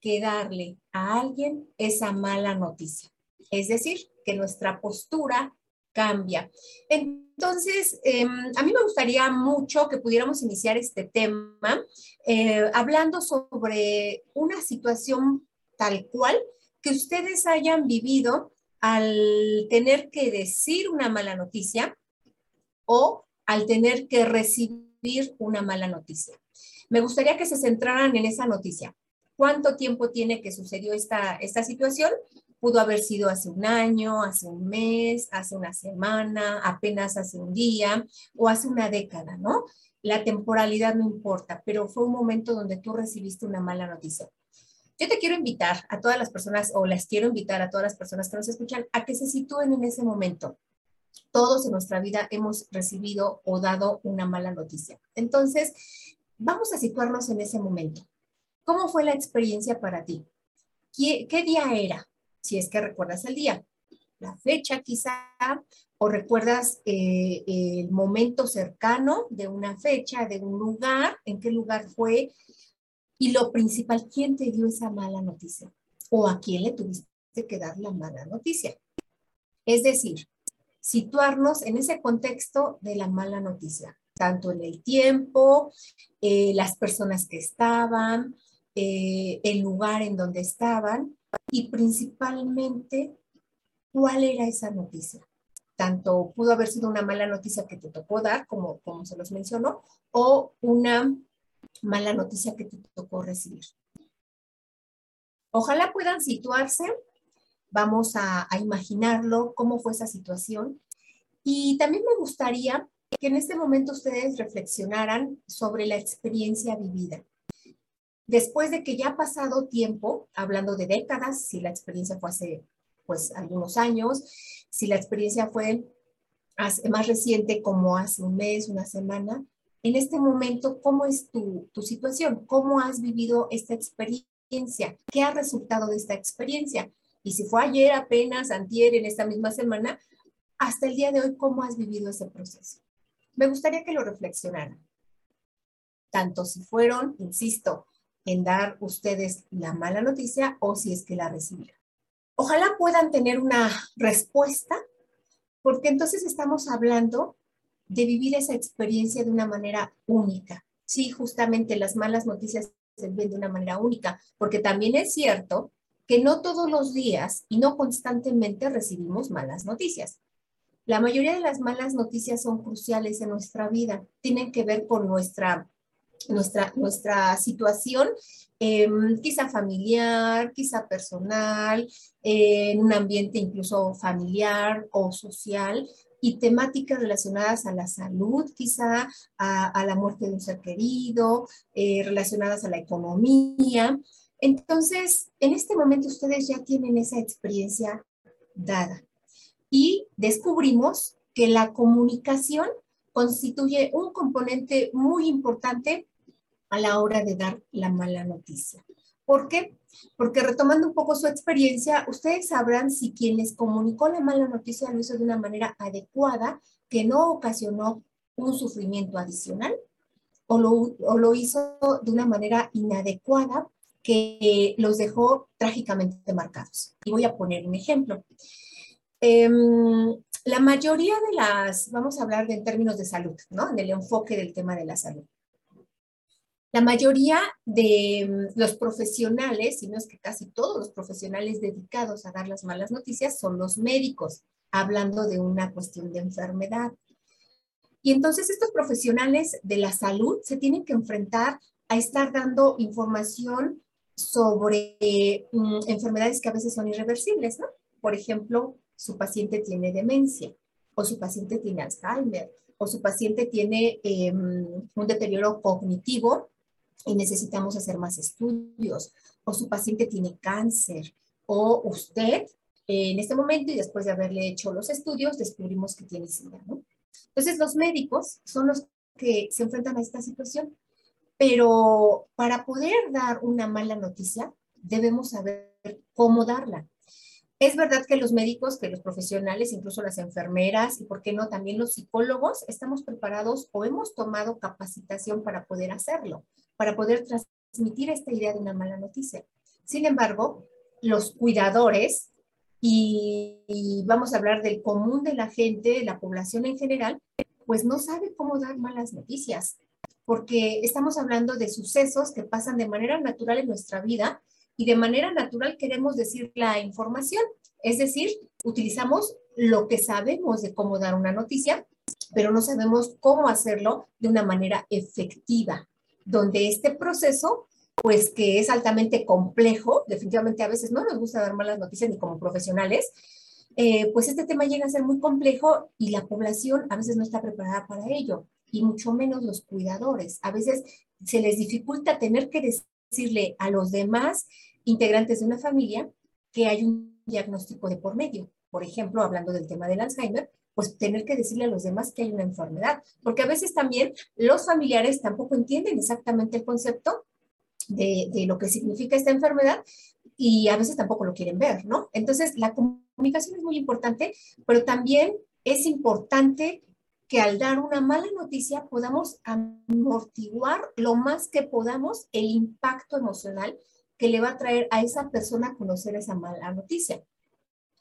que darle a alguien esa mala noticia. Es decir, que nuestra postura cambia. Entonces, em, a mí me gustaría mucho que pudiéramos iniciar este tema eh, hablando sobre una situación tal cual que ustedes hayan vivido al tener que decir una mala noticia o al tener que recibir una mala noticia. Me gustaría que se centraran en esa noticia. ¿Cuánto tiempo tiene que sucedió esta, esta situación? Pudo haber sido hace un año, hace un mes, hace una semana, apenas hace un día o hace una década, ¿no? La temporalidad no importa, pero fue un momento donde tú recibiste una mala noticia. Yo te quiero invitar a todas las personas, o las quiero invitar a todas las personas que nos escuchan, a que se sitúen en ese momento. Todos en nuestra vida hemos recibido o dado una mala noticia. Entonces, vamos a situarnos en ese momento. ¿Cómo fue la experiencia para ti? ¿Qué, día era? Si es que recuerdas el día. La fecha quizá, o recuerdas eh, el momento cercano de una fecha, de un lugar, en qué lugar fue, y lo principal, ¿quién te dio esa mala noticia? ¿O a quién le tuviste que dar la mala noticia? Es decir, situarnos en ese contexto de la mala noticia, tanto en el tiempo, eh, las personas que estaban, eh, el lugar en donde estaban y principalmente cuál era esa noticia. Tanto pudo haber sido una mala noticia que te tocó dar, como, como se los mencionó, o una mala noticia que te tocó recibir. Ojalá puedan situarse, vamos a, imaginarlo, cómo fue esa situación. Y también me gustaría que en este momento ustedes reflexionaran sobre la experiencia vivida. Después de que ya ha pasado tiempo, hablando de décadas, si la experiencia fue hace pues algunos años, si la experiencia fue más reciente como hace un mes, una semana, en este momento, ¿cómo es tu, situación? ¿Cómo has vivido esta experiencia? ¿Qué ha resultado de esta experiencia? Y si fue ayer apenas, antier, en esta misma semana, hasta el día de hoy, ¿cómo has vivido ese proceso? Me gustaría que lo reflexionaran. Tanto si fueron, insisto, en dar ustedes la mala noticia o si es que la recibieron. Ojalá puedan tener una respuesta, porque entonces estamos hablando de vivir esa experiencia de una manera única. Sí, justamente las malas noticias se ven de una manera única, porque también es cierto que no todos los días y no constantemente recibimos malas noticias. La mayoría de las malas noticias son cruciales en nuestra vida, tienen que ver con nuestra, nuestra, nuestra situación, em, quizá familiar, quizá personal, en un ambiente incluso familiar o social, y temáticas relacionadas a la salud, quizá a, la muerte de un ser querido, eh, relacionadas a la economía. Entonces, en este momento ustedes ya tienen esa experiencia dada y descubrimos que la comunicación constituye un componente muy importante a la hora de dar la mala noticia. ¿Por qué? Porque retomando un poco su experiencia, ustedes sabrán si quien les comunicó la mala noticia lo hizo de una manera adecuada, que no ocasionó un sufrimiento adicional, o lo, hizo de una manera inadecuada que los dejó trágicamente marcados. Y voy a poner un ejemplo. Em, la mayoría de las, vamos a hablar de en términos de salud, ¿no? En el enfoque del tema de la salud. La mayoría de mm, los profesionales, si no es que casi todos los profesionales dedicados a dar las malas noticias son los médicos, hablando de una cuestión de enfermedad. Y entonces estos profesionales de la salud se tienen que enfrentar a estar dando información sobre mm, enfermedades que a veces son irreversibles, ¿no? Por ejemplo, su paciente tiene demencia o su paciente tiene Alzheimer o su paciente tiene em, un deterioro cognitivo y necesitamos hacer más estudios, o su paciente tiene cáncer, o usted en este momento y después de haberle hecho los estudios descubrimos que tiene SIDA. Entonces los médicos son los que se enfrentan a esta situación, pero para poder dar una mala noticia debemos saber cómo darla. Es verdad que los médicos, que los profesionales, incluso las enfermeras y, por qué no, también los psicólogos, estamos preparados o hemos tomado capacitación para poder hacerlo, para poder transmitir esta idea de una mala noticia. Sin embargo, los cuidadores, y, vamos a hablar del común de la gente, la población en general, pues no sabe cómo dar malas noticias, porque estamos hablando de sucesos que pasan de manera natural en nuestra vida y de manera natural queremos decir la información, es decir, utilizamos lo que sabemos de cómo dar una noticia, pero no sabemos cómo hacerlo de una manera efectiva, donde este proceso pues que es altamente complejo, definitivamente a veces no nos gusta dar malas noticias ni como profesionales, eh, pues este tema llega a ser muy complejo y la población a veces no está preparada para ello, y mucho menos los cuidadores. A veces se les dificulta tener que decirle a los demás integrantes de una familia que hay un diagnóstico de por medio. Por ejemplo, hablando del tema del Alzheimer, pues tener que decirle a los demás que hay una enfermedad, porque a veces también los familiares tampoco entienden exactamente el concepto de, de, lo que significa esta enfermedad y a veces tampoco lo quieren ver, ¿no? Entonces, la comunicación es muy importante, pero también es importante que al dar una mala noticia podamos amortiguar lo más que podamos el impacto emocional que le va a traer a esa persona conocer esa mala noticia.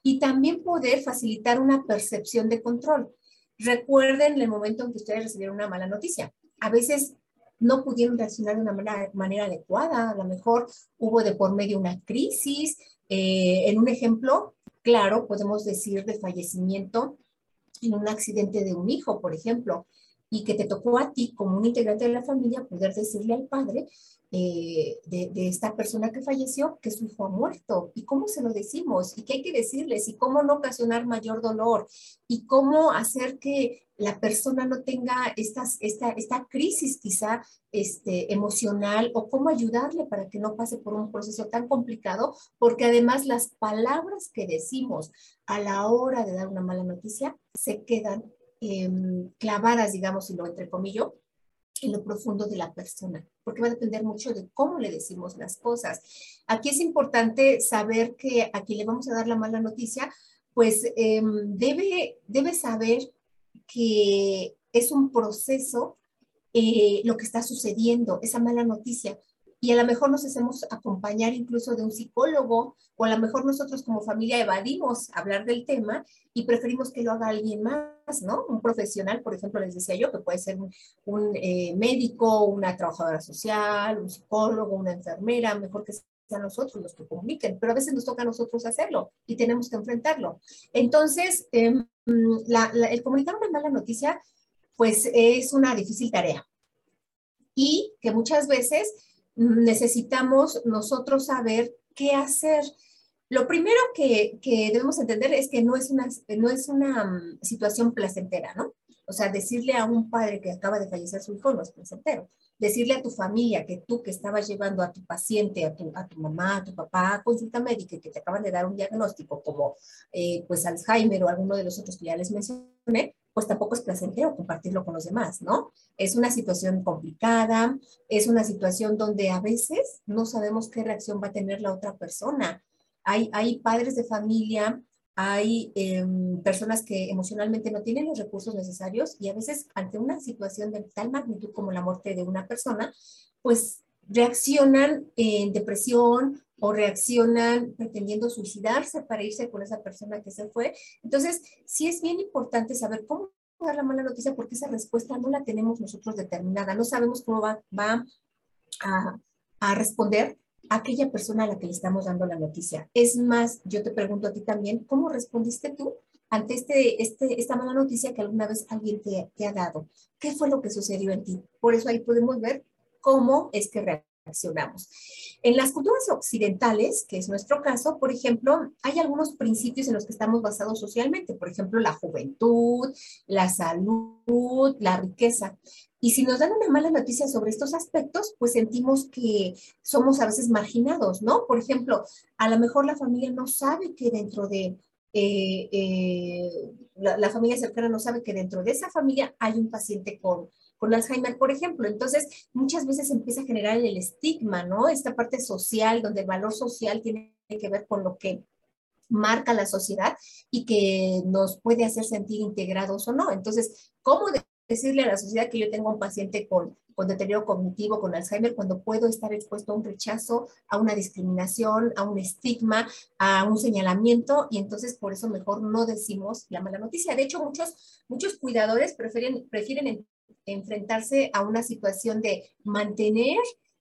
Y también poder facilitar una percepción de control. Recuerden el momento en que ustedes recibieron una mala noticia. A veces no pudieron reaccionar de una manera, adecuada, a lo mejor hubo de por medio una crisis. Eh, en un ejemplo, claro, podemos decir de fallecimiento en un accidente de un hijo, por ejemplo, y que te tocó a ti como un integrante de la familia poder decirle al padre eh, de, esta persona que falleció que su hijo ha muerto. Y cómo se lo decimos y qué hay que decirles y cómo no ocasionar mayor dolor y cómo hacer que la persona no tenga estas, esta, esta crisis quizá este, emocional o cómo ayudarle para que no pase por un proceso tan complicado, porque además las palabras que decimos a la hora de dar una mala noticia se quedan em, clavadas, digamos, y lo entrecomillo, en lo profundo de la persona, porque va a depender mucho de cómo le decimos las cosas. Aquí es importante saber que a quien le vamos a dar la mala noticia, pues em, debe, debe saber que es un proceso eh, lo que está sucediendo, esa mala noticia. Y a lo mejor nos hacemos acompañar incluso de un psicólogo, o a lo mejor nosotros como familia evadimos hablar del tema y preferimos que lo haga alguien más, ¿no? Un profesional, por ejemplo, les decía yo, que puede ser un, eh, médico, una trabajadora social, un psicólogo, una enfermera, mejor que sean nosotros los que comuniquen, pero a veces nos toca a nosotros hacerlo y tenemos que enfrentarlo. Entonces, em, el comunicar una mala noticia, pues es una difícil tarea y que muchas veces necesitamos nosotros saber qué hacer. Lo primero que, que, debemos entender es que no es una, no es una mm, situación placentera, ¿no? O sea, decirle a un padre que acaba de fallecer su hijo no es placentero. Decirle a tu familia que tú que estabas llevando a tu paciente, a tu, a tu mamá, a tu papá a consulta médica que te acaban de dar un diagnóstico como eh, pues Alzheimer o alguno de los otros que ya les mencioné, pues tampoco es placentero compartirlo con los demás, ¿no? Es una situación complicada, es una situación donde a veces no sabemos qué reacción va a tener la otra persona. Hay, hay padres de familia, hay em, personas que emocionalmente no tienen los recursos necesarios y a veces ante una situación de tal magnitud como la muerte de una persona, pues reaccionan en depresión o reaccionan pretendiendo suicidarse para irse con esa persona que se fue. Entonces, sí es bien importante saber cómo dar la mala noticia porque esa respuesta no la tenemos nosotros determinada, no sabemos cómo va, va a, responder aquella persona a la que le estamos dando la noticia. Es más, yo te pregunto a ti también, ¿cómo respondiste tú ante este, este, esta mala noticia que alguna vez alguien te, te ha dado? ¿Qué fue lo que sucedió en ti? Por eso ahí podemos ver cómo es que En las culturas occidentales, que es nuestro caso, por ejemplo, hay algunos principios en los que estamos basados socialmente, por ejemplo, la juventud, la salud, la riqueza. Y si nos dan una mala noticia sobre estos aspectos, pues sentimos que somos a veces marginados, ¿no? Por ejemplo, a lo mejor la familia no sabe que dentro de, eh, eh, la, familia cercana no sabe que dentro de esa familia hay un paciente con, con Alzheimer, por ejemplo. Entonces, muchas veces empieza a generar el estigma, ¿no? Esta parte social, donde el valor social tiene que ver con lo que marca la sociedad y que nos puede hacer sentir integrados o no. Entonces, ¿cómo decirle a la sociedad que yo tengo un paciente con, con deterioro cognitivo, con Alzheimer, cuando puedo estar expuesto a un rechazo, a una discriminación, a un estigma, a un señalamiento, y entonces por eso mejor no decimos la mala noticia. De hecho, muchos, muchos cuidadores prefieren, prefieren enfrentarse a una situación de mantener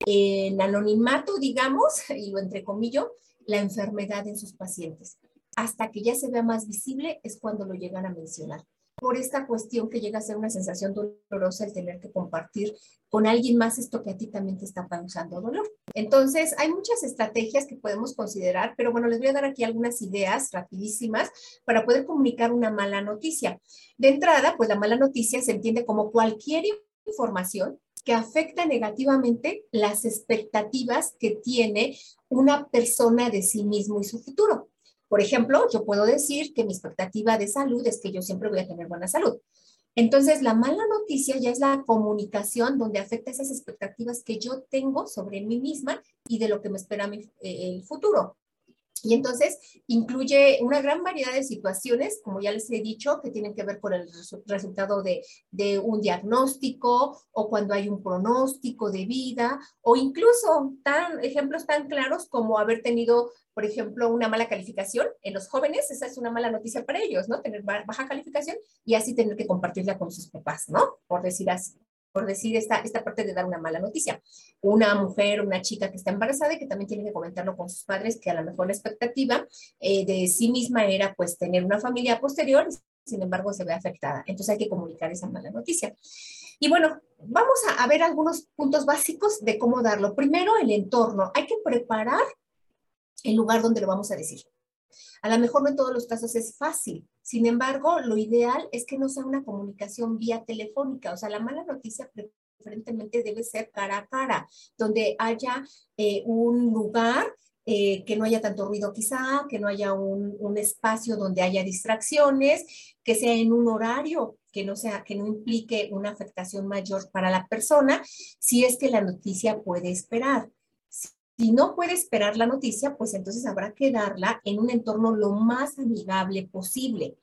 en anonimato, digamos, y lo entrecomillo, la enfermedad en sus pacientes. Hasta que ya se vea más visible es cuando lo llegan a mencionar por esta cuestión que llega a ser una sensación dolorosa el tener que compartir con alguien más esto que a ti también te está causando dolor. Entonces, hay muchas estrategias que podemos considerar, pero bueno, les voy a dar aquí algunas ideas rapidísimas para poder comunicar una mala noticia. De entrada, pues la mala noticia se entiende como cualquier información que afecta negativamente las expectativas que tiene una persona de sí mismo y su futuro. Por ejemplo, yo puedo decir que mi expectativa de salud es que yo siempre voy a tener buena salud. Entonces, la mala noticia ya es la comunicación donde afecta esas expectativas que yo tengo sobre mí misma y de lo que me espera eh, el futuro. Y entonces incluye una gran variedad de situaciones, como ya les he dicho, que tienen que ver con el resultado de, un diagnóstico o cuando hay un pronóstico de vida o incluso tan, ejemplos tan claros como haber tenido, por ejemplo, una mala calificación en los jóvenes. Esa es una mala noticia para ellos, ¿no? Tener baja calificación y así tener que compartirla con sus papás, ¿no? Por decir así por decir esta, esta parte de dar una mala noticia. Una mujer, una chica que está embarazada y que también tiene que comentarlo con sus padres, que a lo mejor la expectativa eh, de sí misma era pues tener una familia posterior, sin embargo se ve afectada. Entonces hay que comunicar esa mala noticia. Y bueno, vamos a, a ver algunos puntos básicos de cómo darlo. Primero, el entorno. Hay que preparar el lugar donde lo vamos a decir. A lo mejor no en todos los casos es fácil. Sin embargo, lo ideal es que no sea una comunicación vía telefónica. O sea, la mala noticia preferentemente debe ser cara a cara, donde haya eh, un lugar eh, que no haya tanto ruido quizá, que no haya un, un, espacio donde haya distracciones, que sea en un horario que no sea, que no implique una afectación mayor para la persona, si es que la noticia puede esperar. Si no puede esperar la noticia, pues entonces habrá que darla en un entorno lo más amigable posible.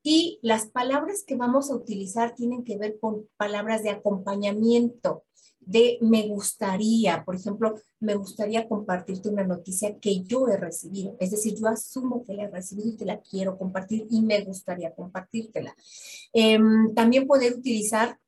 Y las palabras que vamos a utilizar tienen que ver con palabras de acompañamiento, de me gustaría, por ejemplo, me gustaría compartirte una noticia que yo he recibido. Es decir, yo asumo que la he recibido y te la quiero compartir y me gustaría compartírtela. Em, también poder utilizar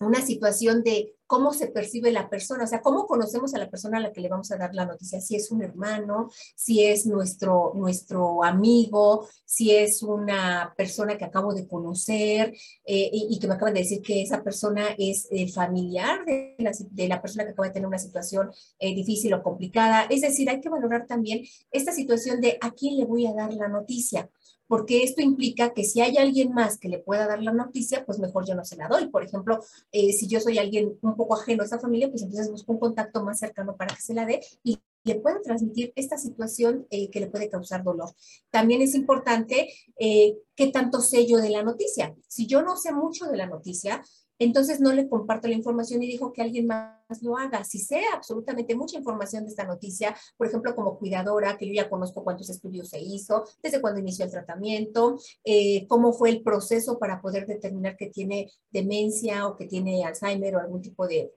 una situación de cómo se percibe la persona, o sea, cómo conocemos a la persona a la que le vamos a dar la noticia, si es un hermano, si es nuestro, nuestro amigo, si es una persona que acabo de conocer eh, y, que me acaban de decir que esa persona es familiar de la, de la, persona que acaba de tener una situación eh, difícil o complicada. Es decir, hay que valorar también esta situación de a quién le voy a dar la noticia porque esto implica que si hay alguien más que le pueda dar la noticia, pues mejor yo no se la doy. Por ejemplo, eh, si yo soy alguien un poco ajeno a esa familia, pues entonces busco un contacto más cercano para que se la dé y le pueda transmitir esta situación eh, que le puede causar dolor. También es importante eh, qué tanto sé yo de la noticia. Si yo no sé mucho de la noticia, entonces no le comparto la información y dijo que alguien más lo haga. Si sé absolutamente mucha información de esta noticia, por ejemplo, como cuidadora, que yo ya conozco cuántos estudios se hizo, desde cuándo inició el tratamiento, eh, cómo fue el proceso para poder determinar que tiene demencia o que tiene Alzheimer o algún tipo de,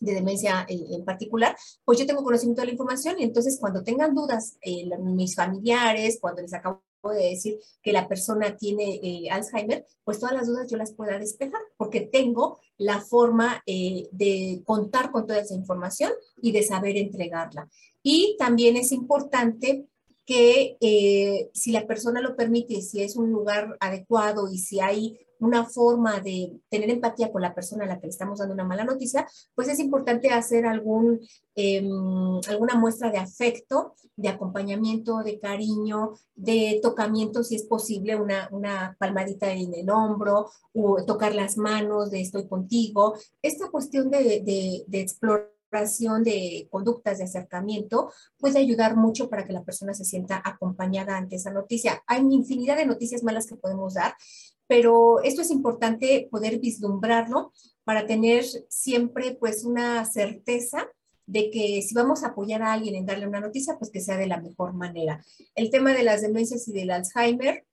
de demencia en, particular, pues yo tengo conocimiento de la información y entonces cuando tengan dudas eh, mis familiares, cuando les acabo de decir que la persona tiene eh, Alzheimer, pues todas las dudas yo las pueda despejar porque tengo la forma eh, de contar con toda esa información y de saber entregarla. Y también es importante que eh, si la persona lo permite, si es un lugar adecuado y si hay una forma de tener empatía con la persona a la que le estamos dando una mala noticia, pues es importante hacer algún, em, alguna muestra de afecto, de acompañamiento, de cariño, de tocamiento, si es posible, una, una palmadita en el hombro, o tocar las manos de estoy contigo. Esta cuestión de, de, de de conductas de acercamiento puede ayudar mucho para que la persona se sienta acompañada ante esa noticia. Hay infinidad de noticias malas que podemos dar pero esto es importante poder vislumbrarlo para tener siempre pues una certeza de que si vamos a apoyar a alguien en darle una noticia, pues que sea de la mejor manera. El tema de las demencias y del Alzheimer,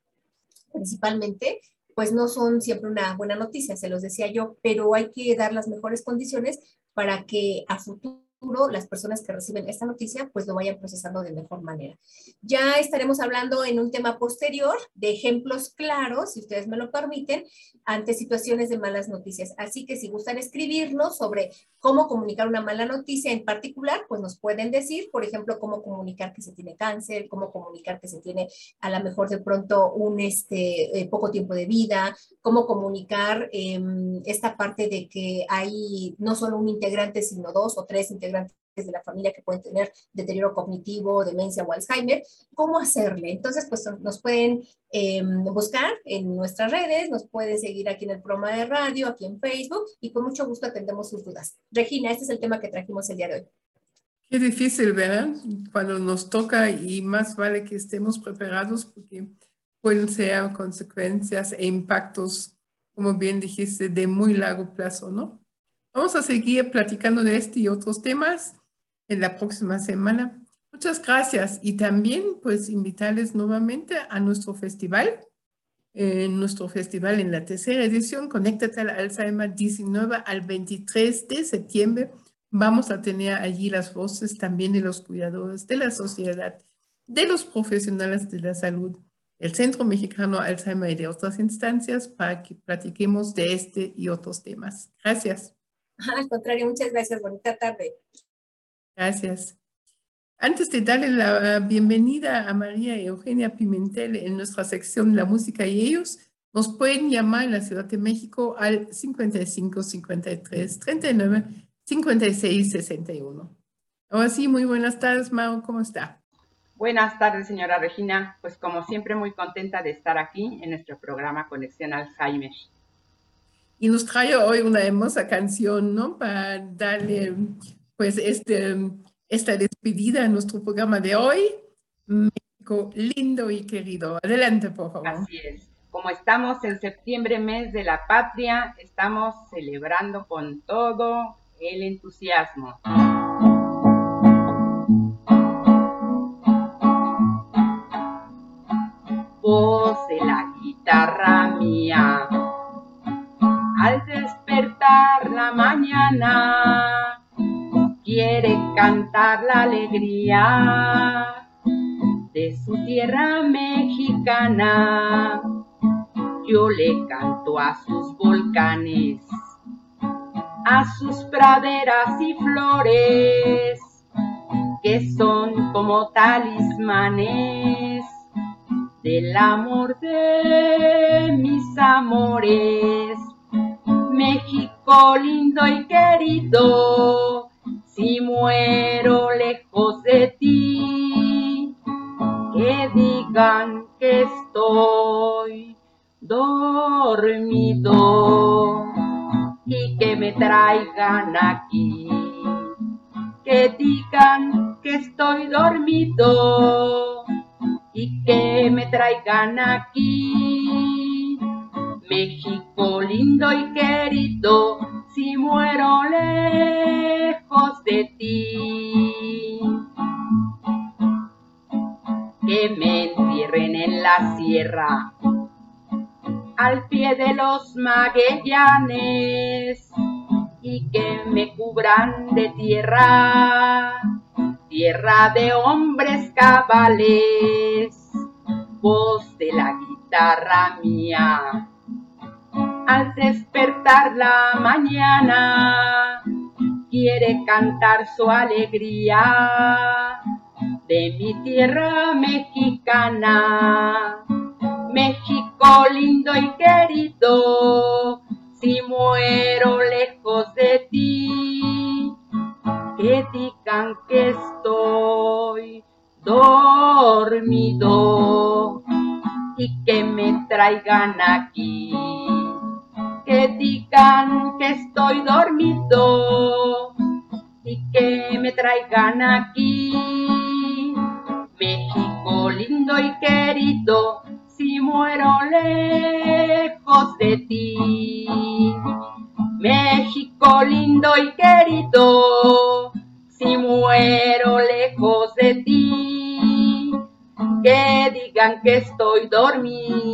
principalmente, pues no son siempre una buena noticia, se los decía yo, pero hay que dar las mejores condiciones para que a futuro las personas que reciben esta noticia pues lo vayan procesando de mejor manera. Ya estaremos hablando en un tema posterior de ejemplos claros, si ustedes me lo permiten, ante situaciones de malas noticias. Así que si gustan escribirnos sobre cómo comunicar una mala noticia en particular, pues nos pueden decir, por ejemplo, cómo comunicar que se tiene cáncer, cómo comunicar que se tiene a lo mejor de pronto un este, eh, poco tiempo de vida, cómo comunicar em, esta parte de que hay no solo un integrante, sino dos o tres integrantes de la familia que pueden tener deterioro cognitivo, demencia o Alzheimer, ¿cómo hacerle? Entonces, pues nos pueden em, buscar en nuestras redes, nos pueden seguir aquí en el programa de radio, aquí en Facebook y con mucho gusto atendemos sus dudas. Regina, este es el tema que trajimos el día de hoy. Qué difícil, ¿verdad? Cuando nos toca y más vale que estemos preparados porque pueden ser consecuencias e impactos, como bien dijiste, de muy largo plazo, ¿no? Vamos a seguir platicando de este y otros temas en la próxima semana. Muchas gracias y también pues invitarles nuevamente a nuestro festival, en nuestro festival en la tercera edición, Conéctate al Alzheimer 19 al 23 de septiembre. Vamos a tener allí las voces también de los cuidadores de la sociedad, de los profesionales de la salud, el Centro Mexicano Alzheimer y de otras instancias para que platiquemos de este y otros temas. Gracias. Al contrario, muchas gracias. Bonita tarde. Gracias. Antes de darle la bienvenida a María Eugenia Pimentel en nuestra sección La Música y ellos, nos pueden llamar en la Ciudad de México al 55 53 39 56 61. Ahora sí, muy buenas tardes, Mao, ¿cómo está? Buenas tardes, señora Regina. Pues como siempre, muy contenta de estar aquí en nuestro programa Conexión Alzheimer. Y nos trae hoy una hermosa canción, ¿no? Para darle pues este, esta despedida a nuestro programa de hoy. México lindo y querido. Adelante, por favor. Así es. Como estamos en septiembre, mes de la patria, estamos celebrando con todo el entusiasmo. De la guitarra mía, al despertar la mañana quiere cantar la alegría de su tierra mexicana. Yo le canto a sus volcanes, a sus praderas y flores, que son como talismanes del amor de mis amores. México lindo y querido, si muero lejos de ti, que digan que estoy dormido y que me traigan aquí, que digan que estoy dormido y que me traigan aquí. México lindo y querido, si muero lejos de ti. Que me entierren en la sierra, al pie de los maguellanes, y que me cubran de tierra, tierra de hombres cabales, voz de la guitarra mía al despertar la mañana, quiere cantar su alegría de mi tierra mexicana. México lindo y querido, si muero lejos de ti, que digan que estoy dormido y que me traigan aquí. Que digan que estoy dormido y que me traigan aquí. México lindo y querido, si muero lejos de ti. México lindo y querido, si muero lejos de ti. Que digan que estoy dormido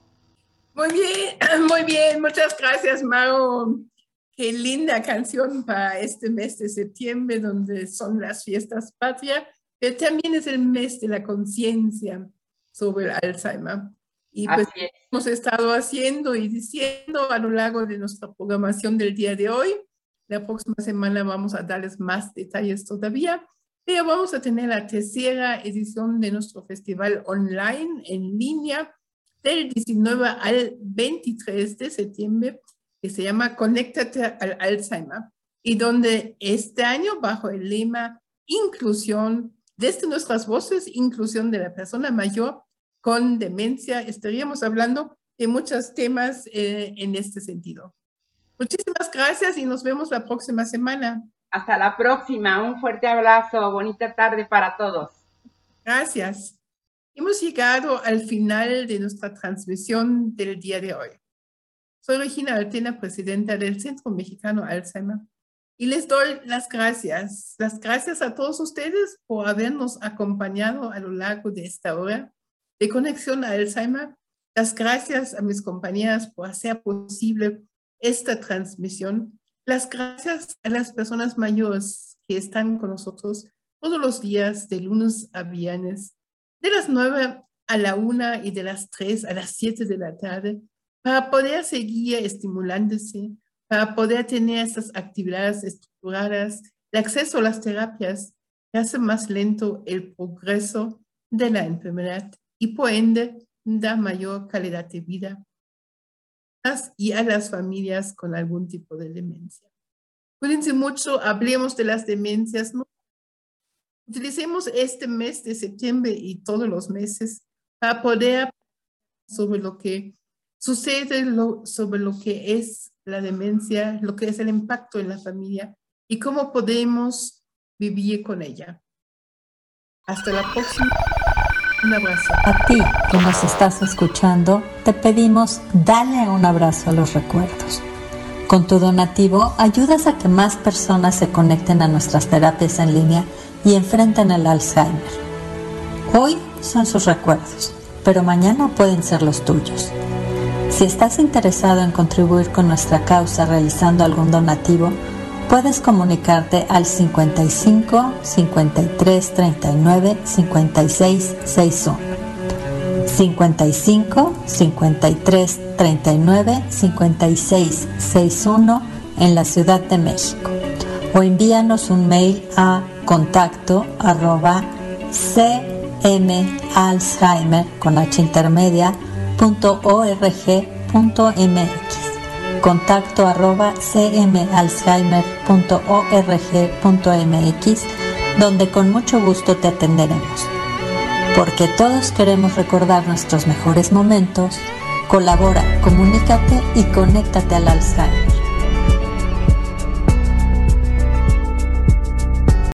Muy bien, muy bien, muchas gracias, Maro. Qué linda canción para este mes de septiembre, donde son las fiestas patrias, pero también es el mes de la conciencia sobre el Alzheimer. Y pues hemos estado haciendo y diciendo a lo largo de nuestra programación del día de hoy. La próxima semana vamos a darles más detalles todavía, pero vamos a tener la tercera edición de nuestro festival online en línea del 19 al 23 de septiembre, que se llama Conéctate al Alzheimer, y donde este año, bajo el lema Inclusión, desde nuestras voces, inclusión de la persona mayor, con demencia, estaríamos hablando de muchos temas eh, en este sentido. Muchísimas gracias y nos vemos la próxima semana. Hasta la próxima. Un fuerte abrazo. Bonita tarde para todos. Gracias. Hemos llegado al final de nuestra transmisión del día de hoy. Soy Regina Altena, presidenta del Centro Mexicano Alzheimer, y les doy las gracias. Las gracias a todos ustedes por habernos acompañado a lo largo de esta hora de Conexión a Alzheimer. Las gracias a mis compañeras por hacer posible esta transmisión. Las gracias a las personas mayores que están con nosotros todos los días, de lunes a viernes, de las 9 a la 1 y de las 3 a las 7 de la tarde, para poder seguir estimulándose, para poder tener estas actividades estructuradas, el acceso a las terapias que hace más lento el progreso de la enfermedad y por ende da mayor calidad de vida y a las familias con algún tipo de demencia. Cuídense mucho, hablemos de las demencias. Utilicemos este mes de septiembre y todos los meses para poder sobre lo que sucede, sobre lo que es la demencia, lo que es el impacto en la familia y cómo podemos vivir con ella. Hasta la próxima. Un abrazo. A ti que nos estás escuchando, te pedimos dale un abrazo a los recuerdos. Con tu donativo ayudas a que más personas se conecten a nuestras terapias en línea y enfrenten el Alzheimer. Hoy son sus recuerdos, pero mañana pueden ser los tuyos. Si estás interesado en contribuir con nuestra causa realizando algún donativo, puedes comunicarte al 55 53 39 56 61. 55 53 39 56 61 en la Ciudad de México o envíanos un mail a contacto arroba cmalzheimer con h punto org punto mx contacto arroba cmalzheimer.org.mx, donde con mucho gusto te atenderemos. Porque todos queremos recordar nuestros mejores momentos, colabora, comunícate y conéctate al Alzheimer.